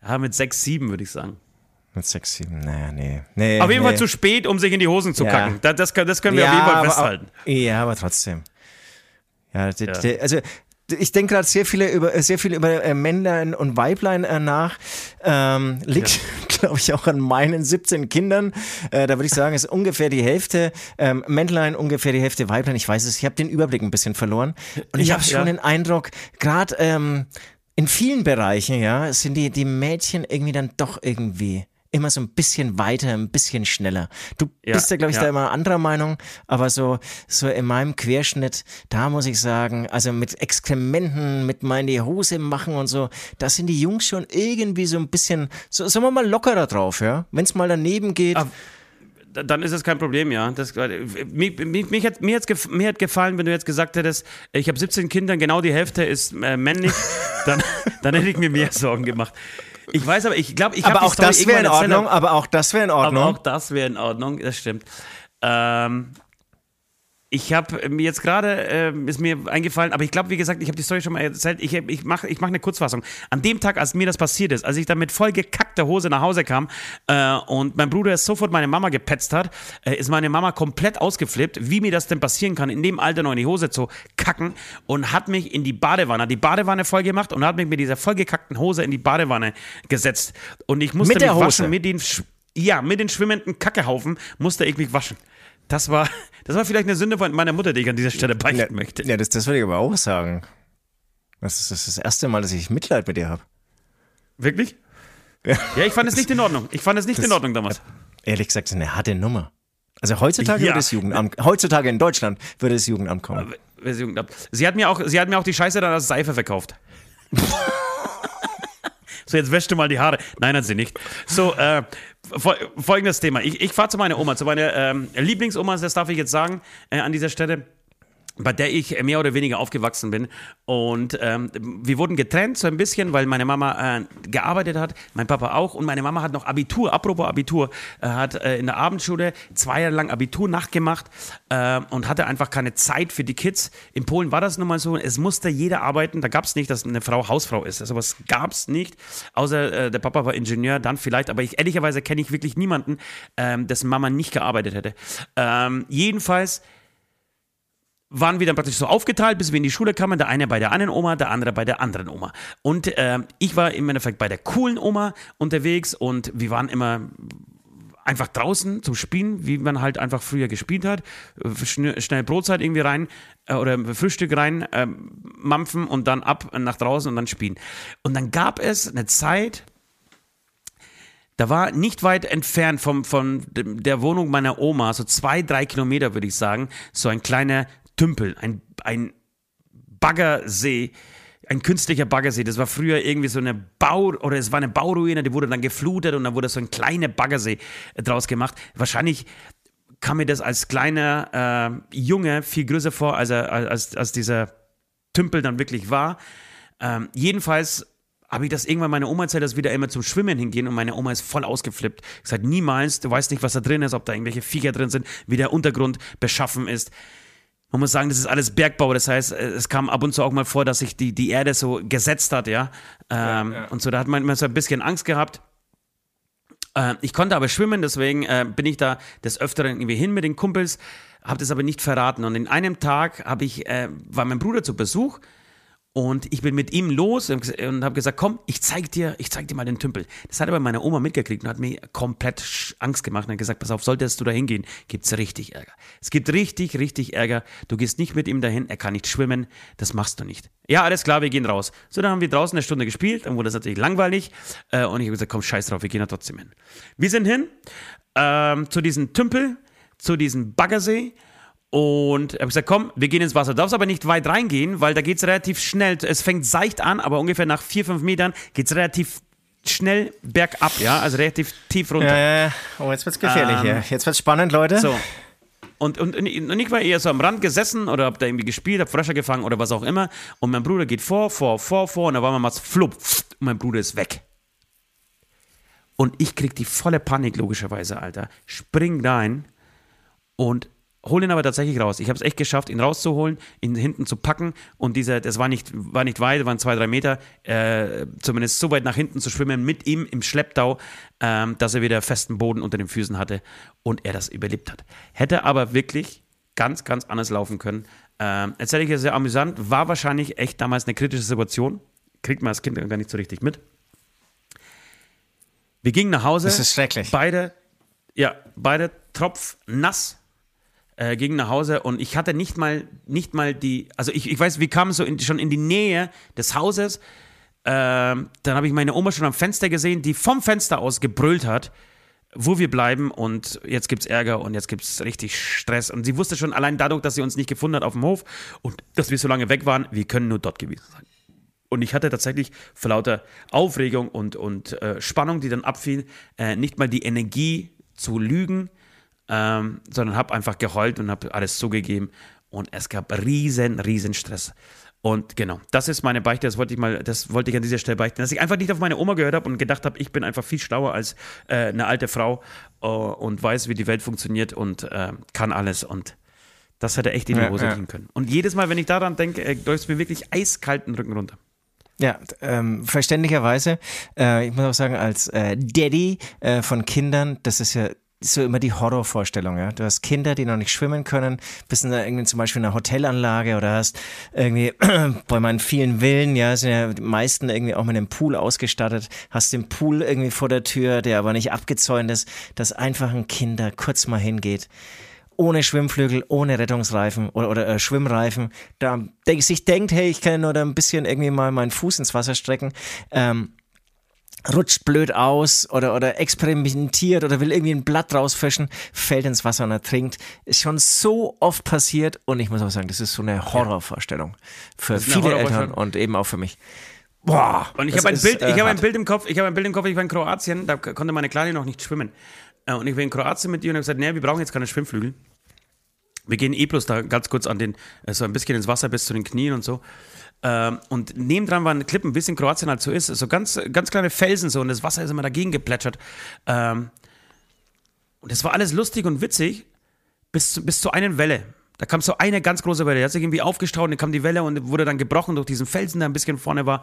ja, mit 6, 7 würde ich sagen. Mit 6, 7, naja, nee. nee auf jeden nee. Fall zu spät, um sich in die Hosen zu ja. kacken. Das, das, das können wir ja, auf jeden Fall festhalten. Auch, ja, aber trotzdem. Ja, ja. also ich denke gerade sehr viele über sehr viel über äh, Männlein und Weiblein äh, nach. Ähm, liegt, ja. [LAUGHS] glaube ich, auch an meinen 17 Kindern. Äh, da würde ich sagen, ist ungefähr die Hälfte ähm, Männlein, ungefähr die Hälfte Weiblein. Ich weiß es, ich habe den Überblick ein bisschen verloren. Und ich ja, habe schon ja. den Eindruck, gerade ähm, in vielen Bereichen, ja, sind die, die Mädchen irgendwie dann doch irgendwie immer so ein bisschen weiter, ein bisschen schneller. Du ja, bist ja, glaube ich, ja. da immer anderer Meinung, aber so, so in meinem Querschnitt, da muss ich sagen, also mit Exkrementen, mit mal in die Hose machen und so, da sind die Jungs schon irgendwie so ein bisschen, so, sagen wir mal, lockerer drauf, ja. Wenn es mal daneben geht. Aber dann ist es kein Problem, ja. Das, mich, mich, mich hat, mir, hat's mir hat gefallen, wenn du jetzt gesagt hättest, ich habe 17 Kinder, genau die Hälfte ist äh, männlich, dann, [LAUGHS] dann hätte ich mir mehr Sorgen gemacht. Ich weiß aber, ich glaube, ich habe auch das wäre in Ordnung. Aber auch das wäre in Ordnung. Aber auch das wäre in Ordnung. Das stimmt. Ähm, ich habe mir jetzt gerade, äh, ist mir eingefallen, aber ich glaube, wie gesagt, ich habe die Story schon mal erzählt, ich, ich mache ich mach eine Kurzfassung. An dem Tag, als mir das passiert ist, als ich dann mit voll gekackter Hose nach Hause kam äh, und mein Bruder sofort meine Mama gepetzt hat, äh, ist meine Mama komplett ausgeflippt, wie mir das denn passieren kann, in dem Alter noch in die Hose zu kacken und hat mich in die Badewanne, hat die Badewanne voll gemacht und hat mich mit dieser vollgekackten Hose in die Badewanne gesetzt. Und ich musste mit mich waschen mit den, ja, mit den schwimmenden Kackehaufen musste ich mich waschen. Das war, das war vielleicht eine Sünde von meiner Mutter, die ich an dieser Stelle beichten ja, möchte. Ja, das, das würde ich aber auch sagen. Das ist, das ist das erste Mal, dass ich Mitleid mit dir habe. Wirklich? Ja. ja, ich fand es nicht in Ordnung. Ich fand es nicht das, in Ordnung damals. Ehrlich gesagt, eine harte Nummer. Also heutzutage ja. würde das Jugendamt, heutzutage in Deutschland würde das Jugendamt kommen. Gehabt. Sie hat mir auch, sie hat mir auch die Scheiße dann als Seife verkauft. [LAUGHS] so, jetzt wäschst du mal die Haare. Nein, hat sie nicht. So, äh, folgendes Thema. Ich, ich fahre zu meiner Oma, zu meiner ähm, Lieblingsoma, das darf ich jetzt sagen, äh, an dieser Stelle bei der ich mehr oder weniger aufgewachsen bin. Und ähm, wir wurden getrennt so ein bisschen, weil meine Mama äh, gearbeitet hat, mein Papa auch. Und meine Mama hat noch Abitur, apropos Abitur, äh, hat äh, in der Abendschule zwei Jahre lang Abitur nachgemacht äh, und hatte einfach keine Zeit für die Kids. In Polen war das nun mal so, es musste jeder arbeiten. Da gab es nicht, dass eine Frau Hausfrau ist. Also was gab es nicht, außer äh, der Papa war Ingenieur, dann vielleicht. Aber ich, ehrlicherweise kenne ich wirklich niemanden, ähm, dessen Mama nicht gearbeitet hätte. Ähm, jedenfalls waren wir dann praktisch so aufgeteilt, bis wir in die Schule kamen. Der eine bei der einen Oma, der andere bei der anderen Oma. Und äh, ich war im Endeffekt bei der coolen Oma unterwegs und wir waren immer einfach draußen zum Spielen, wie man halt einfach früher gespielt hat. Schnell Brotzeit irgendwie rein äh, oder Frühstück rein, äh, mampfen und dann ab nach draußen und dann spielen. Und dann gab es eine Zeit, da war nicht weit entfernt vom, von der Wohnung meiner Oma, so zwei, drei Kilometer würde ich sagen, so ein kleiner Tümpel, ein, ein Baggersee, ein künstlicher Baggersee. Das war früher irgendwie so eine Bau- oder es war eine Bauruine, die wurde dann geflutet und dann wurde so ein kleiner Baggersee draus gemacht. Wahrscheinlich kam mir das als kleiner äh, Junge viel größer vor, als, er, als, als dieser Tümpel dann wirklich war. Ähm, jedenfalls habe ich das irgendwann meiner Oma erzählt, dass wir da immer zum Schwimmen hingehen und meine Oma ist voll ausgeflippt. Gesagt, niemals, du weißt nicht, was da drin ist, ob da irgendwelche Viecher drin sind, wie der Untergrund beschaffen ist. Man muss sagen, das ist alles Bergbau. Das heißt, es kam ab und zu auch mal vor, dass sich die, die Erde so gesetzt hat, ja. Ähm, ja, ja. Und so, da hat man immer so ein bisschen Angst gehabt. Äh, ich konnte aber schwimmen, deswegen äh, bin ich da des Öfteren irgendwie hin mit den Kumpels, habe das aber nicht verraten. Und in einem Tag habe ich, äh, war mein Bruder zu Besuch und ich bin mit ihm los und habe gesagt, komm, ich zeig dir, ich zeig dir mal den Tümpel. Das hat aber meine Oma mitgekriegt und hat mir komplett Angst gemacht und hat gesagt, pass auf, solltest du da hingehen, gibt's richtig Ärger. Es gibt richtig, richtig Ärger. Du gehst nicht mit ihm dahin, er kann nicht schwimmen, das machst du nicht. Ja, alles klar, wir gehen raus. So, dann haben wir draußen eine Stunde gespielt, dann wurde es natürlich langweilig äh, und ich habe gesagt, komm, scheiß drauf, wir gehen da trotzdem hin. Wir sind hin ähm, zu diesem Tümpel, zu diesem Baggersee und habe gesagt, komm, wir gehen ins Wasser. Du darfst aber nicht weit reingehen, weil da geht es relativ schnell. Es fängt seicht an, aber ungefähr nach vier, fünf Metern geht es relativ schnell bergab, ja, also relativ tief runter. Ja, ja. Oh, jetzt wird's gefährlich ähm, hier. Jetzt wird's spannend, Leute. So. Und, und, und ich war eher so am Rand gesessen oder hab da irgendwie gespielt, hab Frösche gefangen oder was auch immer. Und mein Bruder geht vor, vor, vor, vor und da war mal was flupp und mein Bruder ist weg. Und ich krieg die volle Panik, logischerweise, Alter. Spring rein und hol ihn aber tatsächlich raus. Ich habe es echt geschafft, ihn rauszuholen, ihn hinten zu packen und dieser, das war nicht, war nicht weit, waren zwei, drei Meter, äh, zumindest so weit nach hinten zu schwimmen mit ihm im Schlepptau, ähm, dass er wieder festen Boden unter den Füßen hatte und er das überlebt hat. Hätte aber wirklich ganz, ganz anders laufen können. Ähm, erzähle ich ja sehr amüsant, war wahrscheinlich echt damals eine kritische Situation. Kriegt man als Kind gar nicht so richtig mit. Wir gingen nach Hause. Das ist schrecklich. Beide, ja, beide tropfnass äh, ging nach Hause und ich hatte nicht mal, nicht mal die, also ich, ich weiß, wir kamen so in, schon in die Nähe des Hauses. Äh, dann habe ich meine Oma schon am Fenster gesehen, die vom Fenster aus gebrüllt hat, wo wir bleiben und jetzt gibt's Ärger und jetzt gibt's richtig Stress. Und sie wusste schon allein dadurch, dass sie uns nicht gefunden hat auf dem Hof und dass wir so lange weg waren, wir können nur dort gewesen sein. Und ich hatte tatsächlich vor lauter Aufregung und, und äh, Spannung, die dann abfiel, äh, nicht mal die Energie zu lügen, ähm, sondern habe einfach geheult und habe alles zugegeben und es gab riesen, riesen Stress. Und genau, das ist meine Beichte, das wollte ich mal, das wollte ich an dieser Stelle beichten, dass ich einfach nicht auf meine Oma gehört habe und gedacht habe, ich bin einfach viel schlauer als äh, eine alte Frau äh, und weiß, wie die Welt funktioniert und äh, kann alles und das hätte echt in die Hose ja, ja. gehen können. Und jedes Mal, wenn ich daran denke, äh, läuft mir wirklich eiskalten Rücken runter. Ja, ähm, verständlicherweise. Äh, ich muss auch sagen, als äh, Daddy äh, von Kindern, das ist ja so immer die Horrorvorstellung, ja. Du hast Kinder, die noch nicht schwimmen können, bist in irgendwie zum Beispiel in einer Hotelanlage oder hast irgendwie [CLEARS THROAT] bei meinen vielen Villen, ja, sind ja die meisten irgendwie auch mit einem Pool ausgestattet, hast den Pool irgendwie vor der Tür, der aber nicht abgezäunt ist, dass einfach ein Kind da kurz mal hingeht ohne Schwimmflügel, ohne Rettungsreifen oder, oder äh, Schwimmreifen, da sich denkt, hey, ich kann nur da ein bisschen irgendwie mal meinen Fuß ins Wasser strecken. Ähm, rutscht blöd aus oder, oder experimentiert oder will irgendwie ein Blatt rausfischen, fällt ins Wasser und ertrinkt. Ist schon so oft passiert und ich muss auch sagen, das ist so eine Horrorvorstellung für viele Eltern und eben auch für mich. Boah, und ich habe ein, Bild, äh, hab ein Bild im Kopf, ich habe ein Bild im Kopf, ich war in Kroatien, da konnte meine Kleine noch nicht schwimmen. Äh, und ich war in Kroatien mit ihr und habe gesagt, nee, wir brauchen jetzt keine Schwimmflügel. Wir gehen eh bloß da ganz kurz an den, äh, so ein bisschen ins Wasser bis zu den Knien und so. Ähm, und nebendran waren Klippen, wie es in Kroatien halt so ist, so ganz, ganz kleine Felsen so und das Wasser ist immer dagegen geplätschert. Ähm, und das war alles lustig und witzig bis zu, bis zu einer Welle. Da kam so eine ganz große Welle, die hat sich irgendwie aufgestaut und dann kam die Welle und wurde dann gebrochen durch diesen Felsen, der ein bisschen vorne war.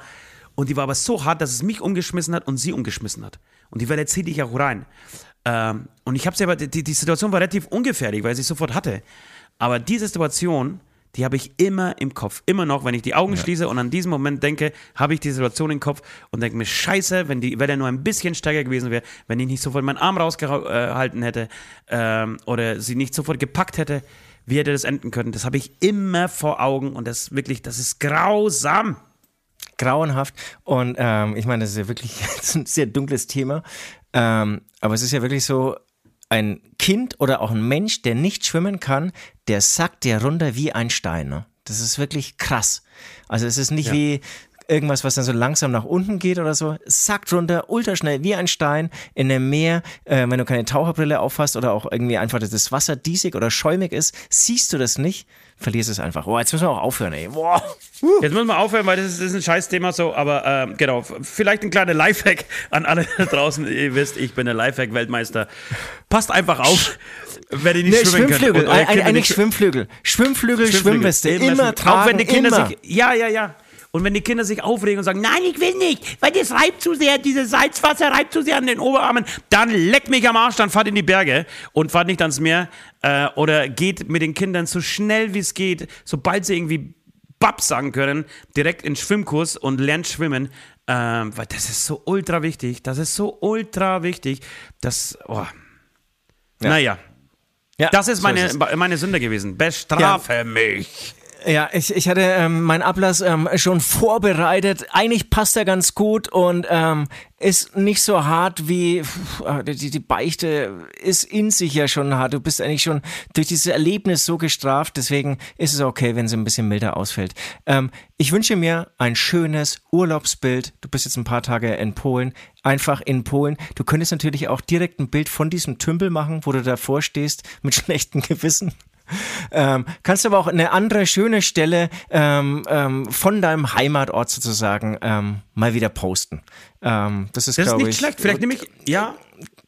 Und die war aber so hart, dass es mich umgeschmissen hat und sie umgeschmissen hat. Und die Welle zieht dich auch rein. Ähm, und ich habe sie aber, die, die Situation war relativ ungefährlich, weil ich sie sofort hatte. Aber diese Situation die habe ich immer im Kopf. Immer noch, wenn ich die Augen ja. schließe und an diesen Moment denke, habe ich die Situation im Kopf und denke mir, scheiße, wenn die Welle nur ein bisschen stärker gewesen wäre, wenn ich nicht sofort meinen Arm rausgehalten hätte ähm, oder sie nicht sofort gepackt hätte, wie hätte das enden können? Das habe ich immer vor Augen und das wirklich, das ist grausam. Grauenhaft. Und ähm, ich meine, das ist ja wirklich [LAUGHS] ein sehr dunkles Thema. Ähm, aber es ist ja wirklich so, ein Kind oder auch ein Mensch, der nicht schwimmen kann, der sackt dir runter wie ein Stein. Ne? Das ist wirklich krass. Also es ist nicht ja. wie irgendwas, was dann so langsam nach unten geht oder so, sackt runter, ultraschnell wie ein Stein in dem Meer. Äh, wenn du keine Taucherbrille aufhast oder auch irgendwie einfach das Wasser diesig oder schäumig ist, siehst du das nicht, verlierst es einfach. Boah, jetzt müssen wir auch aufhören, ey. Boah. Jetzt müssen wir aufhören, weil das ist, das ist ein Scheißthema so, aber äh, genau, vielleicht ein kleiner Lifehack an alle da draußen. Ihr wisst, ich bin der Lifehack-Weltmeister. Passt einfach auf, wenn ihr nicht nee, schwimmen Schwimmflügel, könnt. Ein, eigentlich Schwimmflügel. Schwimmflügel, Schwimmflügel, Schwimmweste, immer tragen, Auch wenn die Kinder immer. sich, ja, ja, ja. Und wenn die Kinder sich aufregen und sagen, nein, ich will nicht, weil das reibt zu sehr, dieses Salzwasser reibt zu sehr an den Oberarmen, dann leckt mich am Arsch, dann fahrt in die Berge und fahrt nicht ans Meer äh, oder geht mit den Kindern so schnell wie es geht, sobald sie irgendwie Bab sagen können, direkt in Schwimmkurs und lernt schwimmen, ähm, weil das ist so ultra wichtig, das ist so ultra wichtig, dass, oh. Ja. naja, ja, das ist meine, so ist meine Sünde gewesen. Bestrafe ja. mich. Ja, ich, ich hatte ähm, meinen Ablass ähm, schon vorbereitet. Eigentlich passt er ganz gut und ähm, ist nicht so hart wie äh, die, die Beichte ist in sich ja schon hart. Du bist eigentlich schon durch dieses Erlebnis so gestraft. Deswegen ist es okay, wenn es ein bisschen milder ausfällt. Ähm, ich wünsche mir ein schönes Urlaubsbild. Du bist jetzt ein paar Tage in Polen. Einfach in Polen. Du könntest natürlich auch direkt ein Bild von diesem Tümpel machen, wo du davor stehst mit [LAUGHS] schlechtem Gewissen. Ähm, kannst du aber auch eine andere schöne Stelle ähm, ähm, von deinem Heimatort sozusagen ähm, mal wieder posten. Ähm, das ist, das ist nicht ich, schlecht. Vielleicht nehme ich, ja.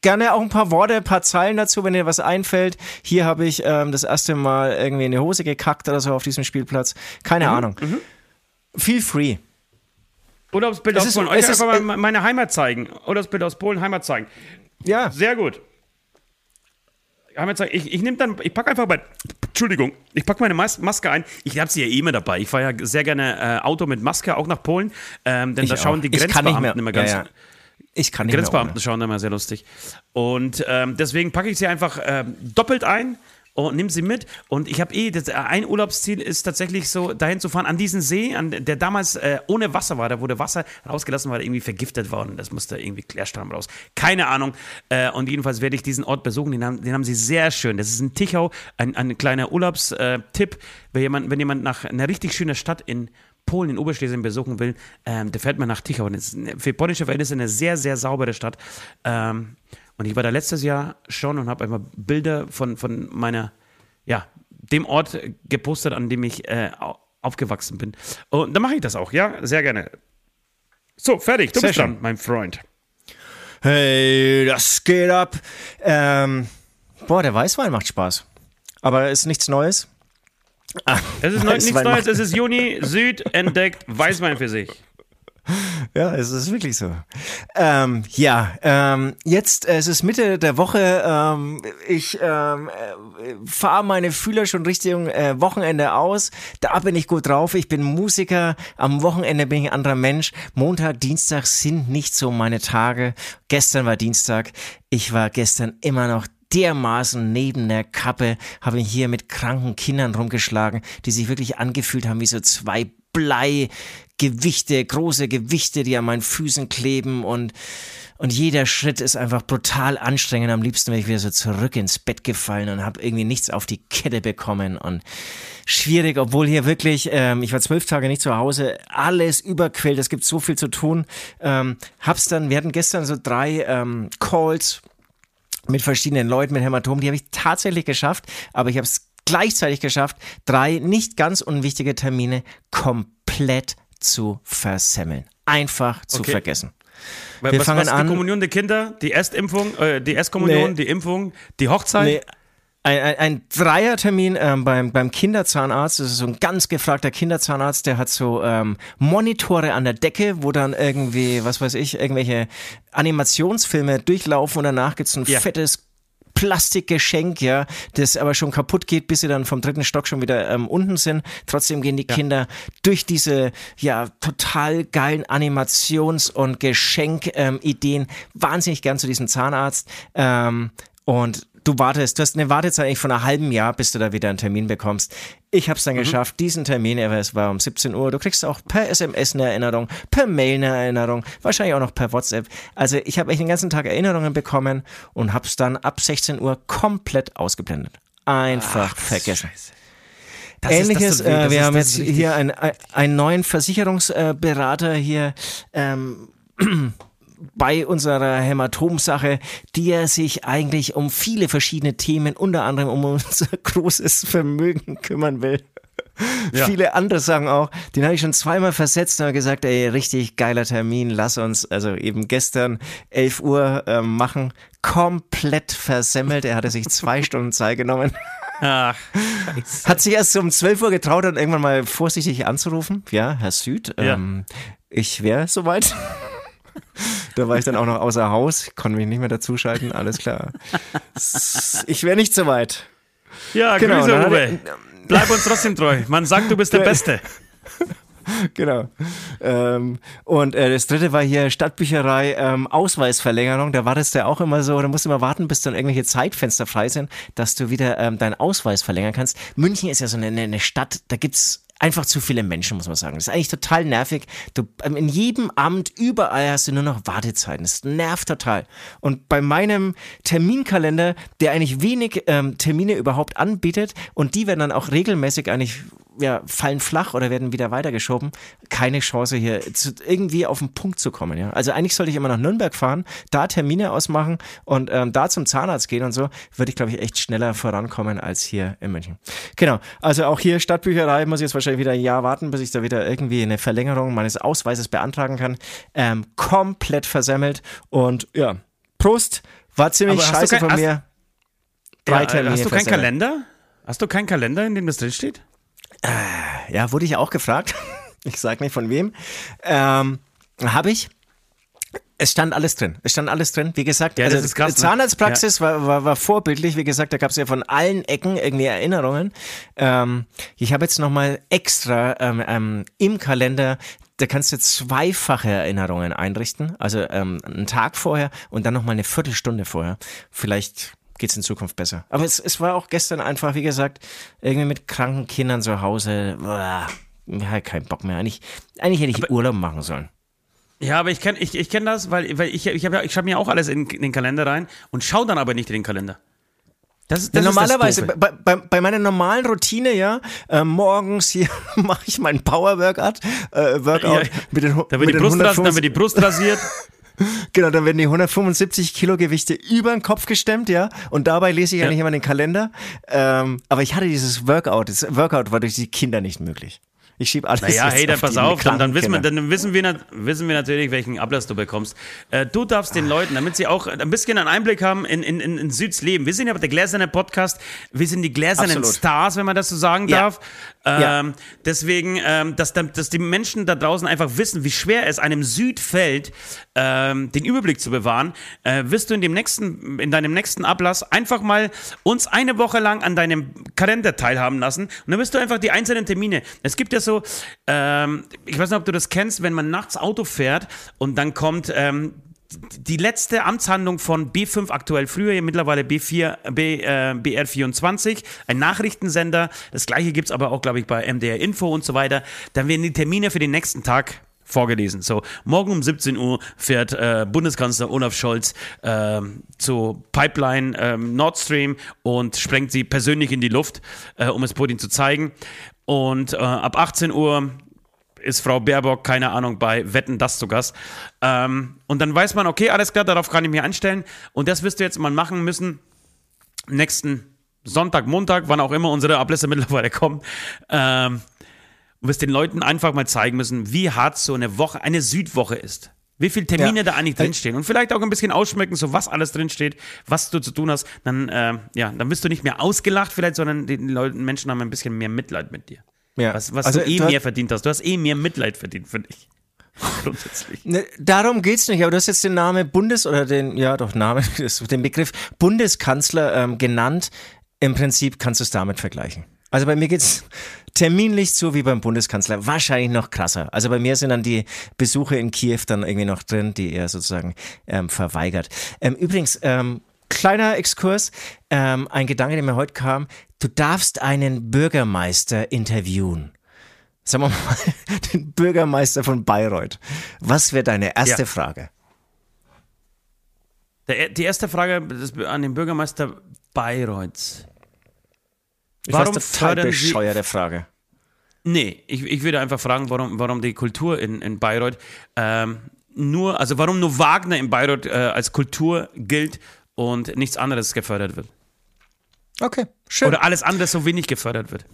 Gerne auch ein paar Worte, ein paar Zeilen dazu, wenn dir was einfällt. Hier habe ich ähm, das erste Mal irgendwie in die Hose gekackt oder so auf diesem Spielplatz. Keine mhm. Ahnung. Mhm. Feel free. Oder aus Bild aus Polen. Euch einfach mal meine Heimat zeigen. Oder das Bild aus Polen Heimat zeigen. Ja. Sehr gut haben jetzt, ich, ich nehme dann, ich packe einfach bei, Entschuldigung, ich packe meine Mas Maske ein. Ich habe sie ja eh immer dabei. Ich fahre ja sehr gerne äh, Auto mit Maske, auch nach Polen, ähm, denn ich da schauen auch. die Grenzbeamten immer ganz. Ja, ja. Ich kann nicht Grenzbeamten schauen immer sehr lustig. Und ähm, deswegen packe ich sie einfach ähm, doppelt ein und nimm sie mit. Und ich habe eh, das, äh, ein Urlaubsziel ist tatsächlich so, dahin zu fahren, an diesen See, an, der damals äh, ohne Wasser war. Da wurde Wasser rausgelassen, weil er irgendwie vergiftet worden. Das musste irgendwie Klärstrom raus. Keine Ahnung. Äh, und jedenfalls werde ich diesen Ort besuchen. Den haben, den haben sie sehr schön. Das ist in Tichau, ein, ein kleiner Urlaubstipp. Äh, wenn jemand, wenn jemand nach einer richtig schönen Stadt in Polen, in Oberschlesien besuchen will, ähm, der fährt man nach Tichau. Das ist für polnische Verhältnisse eine sehr, sehr saubere Stadt. Ähm, und ich war da letztes Jahr schon und habe einmal Bilder von, von meiner, ja, dem Ort gepostet, an dem ich äh, aufgewachsen bin. Und dann mache ich das auch, ja, sehr gerne. So, fertig, du sehr bist dran, mein Freund. Hey, das geht ab. Ähm, boah, der Weißwein macht Spaß. Aber ist nichts Neues. Ah, es ist [LAUGHS] nichts Neues, es ist Juni, Süd entdeckt Weißwein für sich. Ja, es ist wirklich so. Ähm, ja, ähm, jetzt, äh, es ist Mitte der Woche. Ähm, ich ähm, äh, fahre meine Fühler schon Richtung äh, Wochenende aus. Da bin ich gut drauf. Ich bin Musiker. Am Wochenende bin ich ein anderer Mensch. Montag, Dienstag sind nicht so meine Tage. Gestern war Dienstag. Ich war gestern immer noch dermaßen neben der Kappe, habe ihn hier mit kranken Kindern rumgeschlagen, die sich wirklich angefühlt haben wie so zwei Bleigewichte, große Gewichte, die an meinen Füßen kleben und und jeder Schritt ist einfach brutal anstrengend. Am liebsten wäre ich wieder so zurück ins Bett gefallen und habe irgendwie nichts auf die Kette bekommen. Und schwierig, obwohl hier wirklich, ähm, ich war zwölf Tage nicht zu Hause, alles überquält, es gibt so viel zu tun. Ähm, hab's dann, wir hatten gestern so drei ähm, Calls mit verschiedenen Leuten mit Hämatomen, die habe ich tatsächlich geschafft, aber ich habe es gleichzeitig geschafft, drei nicht ganz unwichtige Termine komplett zu versemmeln. Einfach zu Okay. vergessen. Wir was, fangen was, an- Die Kommunion der Kinder, die Erstimpfung, äh, die Erstkommunion, Nee. die Impfung, die Hochzeit. Nee, ein, ein, ein Dreiertermin ähm, beim, beim Kinderzahnarzt. Das ist so ein ganz gefragter Kinderzahnarzt, der hat so ähm, Monitore an der Decke, wo dann irgendwie, was weiß ich, irgendwelche Animationsfilme durchlaufen und danach gibt's ein Ja. fettes Plastikgeschenk, ja, das aber schon kaputt geht, bis sie dann vom dritten Stock schon wieder ähm, unten sind. Trotzdem gehen die Kinder durch diese ja total geilen Animations- und Geschenkideen wahnsinnig gern zu diesem Zahnarzt. Ähm, und du wartest, du hast eine Wartezeit eigentlich von einem halben Jahr, bis du da wieder einen Termin bekommst. Ich habe es dann geschafft, diesen Termin, es war um 17 Uhr. Du kriegst auch per SMS eine Erinnerung, per Mail eine Erinnerung, wahrscheinlich auch noch per WhatsApp. Also ich habe echt den ganzen Tag Erinnerungen bekommen und habe es dann ab 16 Uhr komplett ausgeblendet. Einfach vergessen. Das ist- das Ähnliches, tut weh, äh, wir ist- haben jetzt ist hier einen, einen neuen Versicherungsberater hier ähm, [CLEARS THROAT] bei unserer Hämatomsache, der sich eigentlich um viele verschiedene Themen, unter anderem um unser [LAUGHS] großes Vermögen kümmern will. [LAUGHS] Ja. Viele andere sagen auch, den habe ich schon zweimal versetzt und habe gesagt, ey, richtig geiler Termin, lass uns, also eben gestern 11 Uhr ähm, machen, komplett versemmelt. Er hatte sich zwei [LAUGHS] Stunden Zeit genommen. Ach, Hat sich erst um 12 Uhr getraut und irgendwann mal vorsichtig anzurufen. Ja, Herr Süd, Ja. ähm, ich wäre soweit. Da war ich dann auch noch außer Haus, konnte mich nicht mehr dazuschalten, alles klar. Ich wäre nicht soweit. ja, Genau, Grüße, Uwe. Bleib uns trotzdem treu. Man sagt, du bist der Beste. [LAUGHS] Genau. Ähm, und äh, das dritte war hier Stadtbücherei ähm, Ausweisverlängerung. Da war das ja auch immer so, da musst du immer warten, bis dann irgendwelche Zeitfenster frei sind, dass du wieder ähm, deinen Ausweis verlängern kannst. München ist ja so eine, eine Stadt, da gibt's einfach zu viele Menschen, muss man sagen. Das ist eigentlich total nervig. Du, ähm, in jedem Amt, überall hast du nur noch Wartezeiten. Das nervt total. Und bei meinem Terminkalender, der eigentlich wenig ähm, Termine überhaupt anbietet und die werden dann auch regelmäßig eigentlich ja, fallen flach oder werden wieder weitergeschoben. Keine Chance hier zu, irgendwie auf den Punkt zu kommen. Ja? Also eigentlich sollte ich immer nach Nürnberg fahren, da Termine ausmachen und ähm, da zum Zahnarzt gehen und so, würde ich glaube ich echt schneller vorankommen als hier in München. Genau, also auch hier Stadtbücherei muss ich jetzt wahrscheinlich wieder ein Jahr warten, bis ich da wieder irgendwie eine Verlängerung meines Ausweises beantragen kann. Ähm, komplett versemmelt und ja, Prost, war ziemlich hast scheiße kein- von hast- mir. Drei Ja, Termine hast du keinen versemmelt. Kalender? Hast du keinen Kalender, in dem das drinsteht? Ja, wurde ich auch gefragt. [LAUGHS] Ich sag nicht von wem. Ähm, Habe ich. Es stand alles drin. Es stand alles drin. Wie gesagt, Ja, also krass, ne? Zahnarztpraxis war, war, war vorbildlich. Wie gesagt, da gab es ja von allen Ecken irgendwie Erinnerungen. Ähm, ich habe jetzt nochmal extra ähm, ähm, im Kalender, da kannst du zweifache Erinnerungen einrichten. Also ähm, einen Tag vorher und dann nochmal eine Viertelstunde vorher. Vielleicht geht's in Zukunft besser. Aber es, es war auch gestern einfach, wie gesagt, irgendwie mit kranken Kindern zu Hause. Boah, ja, kein Bock mehr. Eigentlich, eigentlich hätte ich Urlaub machen sollen. Ja, aber ich kenne ich, ich kenn das, weil, weil ich, ich, ja- ich schreibe mir auch alles in, in den Kalender rein und schaue dann aber nicht in den Kalender. Das, ist- das Normalerweise, ist das bei, bei, bei meiner normalen Routine, ja, äh, morgens hier [LAUGHS] mache ich meinen Power-Workout, äh, Workout Ja, mit den, Da wird, mit die den Brust rasiert, 175 dann wird die Brust rasiert. [LAUGHS] [LAUGHS] Genau, dann werden die 175 Kilo Gewichte über den Kopf gestemmt, ja. Und dabei lese ich Ja. eigentlich immer den Kalender. Ähm, aber ich hatte dieses Workout. Das Workout war durch die Kinder nicht möglich. Ich schieb alles. Naja, hey, dann pass auf, dann, dann, wissen wir, dann wissen, wir, wissen wir natürlich, welchen Ablass du bekommst. Äh, du darfst den Leuten, damit sie auch ein bisschen einen Einblick haben in, in, in, in Süds Leben. Wir sind ja der gläserne Podcast, wir sind die gläsernen Absolut. Stars, wenn man das so sagen Ja. darf. Ähm, Ja. Deswegen, ähm, dass, dass die Menschen da draußen einfach wissen, wie schwer es einem Süd fällt, ähm, den Überblick zu bewahren, äh, wirst du in, dem nächsten, in deinem nächsten Ablass einfach mal uns eine Woche lang an deinem Kalender teilhaben lassen und dann wirst du einfach die einzelnen Termine. Es gibt ja so, ähm, ich weiß nicht, ob du das kennst, wenn man nachts Auto fährt und dann kommt ähm, die letzte Amtshandlung von B5 aktuell früher, mittlerweile B4, B, äh, BR24, ein Nachrichtensender. Das gleiche gibt es aber auch, glaube ich, bei MDR Info und so weiter. Dann werden die Termine für den nächsten Tag vorgelesen. So, morgen um 17 Uhr fährt äh, Bundeskanzler Olaf Scholz äh, zu Pipeline äh, Nord Stream und sprengt sie persönlich in die Luft, äh, um es Putin zu zeigen. Und äh, ab 18 Uhr ist Frau Baerbock, keine Ahnung, bei Wetten das zu Gast. Ähm, und dann weiß man, okay, alles klar, darauf kann ich mich einstellen. Und das wirst du jetzt mal machen müssen. Nächsten Sonntag, Montag, wann auch immer unsere Ablässe [LAUGHS] mittlerweile kommen. Ähm, du wirst den Leuten einfach mal zeigen müssen, wie hart so eine Woche, eine Südwoche ist. Wie viele Termine Ja. da eigentlich drinstehen. Und vielleicht auch ein bisschen ausschmecken, so was alles drinsteht, was du zu tun hast. Dann, äh, ja, dann wirst du nicht mehr ausgelacht vielleicht, sondern die Leute, Menschen haben ein bisschen mehr Mitleid mit dir. Ja. Was, was Also, du eh du mehr verdient hast. Du hast eh mehr Mitleid verdient, finde ich. [LAUGHS] Grundsätzlich. Ne, darum geht's nicht, aber du hast jetzt den Namen Bundes- oder den, ja doch, Name, [LAUGHS] den Begriff Bundeskanzler ähm, genannt. Im Prinzip kannst du es damit vergleichen. Also bei mir geht's terminlich so wie beim Bundeskanzler, wahrscheinlich noch krasser. Also bei mir sind dann die Besuche in Kiew dann irgendwie noch drin, die er sozusagen ähm, verweigert. Ähm, übrigens, ähm, kleiner Exkurs, ähm, ein Gedanke, der mir heute kam, du darfst einen Bürgermeister interviewen. Sagen wir mal, [LAUGHS] den Bürgermeister von Bayreuth. Was wäre deine erste Ja. Frage? Die erste Frage an den Bürgermeister Bayreuths. Ich Warum weiß, total bescheuerte Frage. Nee, ich, ich würde einfach fragen, warum, warum die Kultur in, in Bayreuth ähm, nur, also warum nur Wagner in Bayreuth äh, als Kultur gilt und nichts anderes gefördert wird. Okay, schön. Oder alles andere so wenig gefördert wird.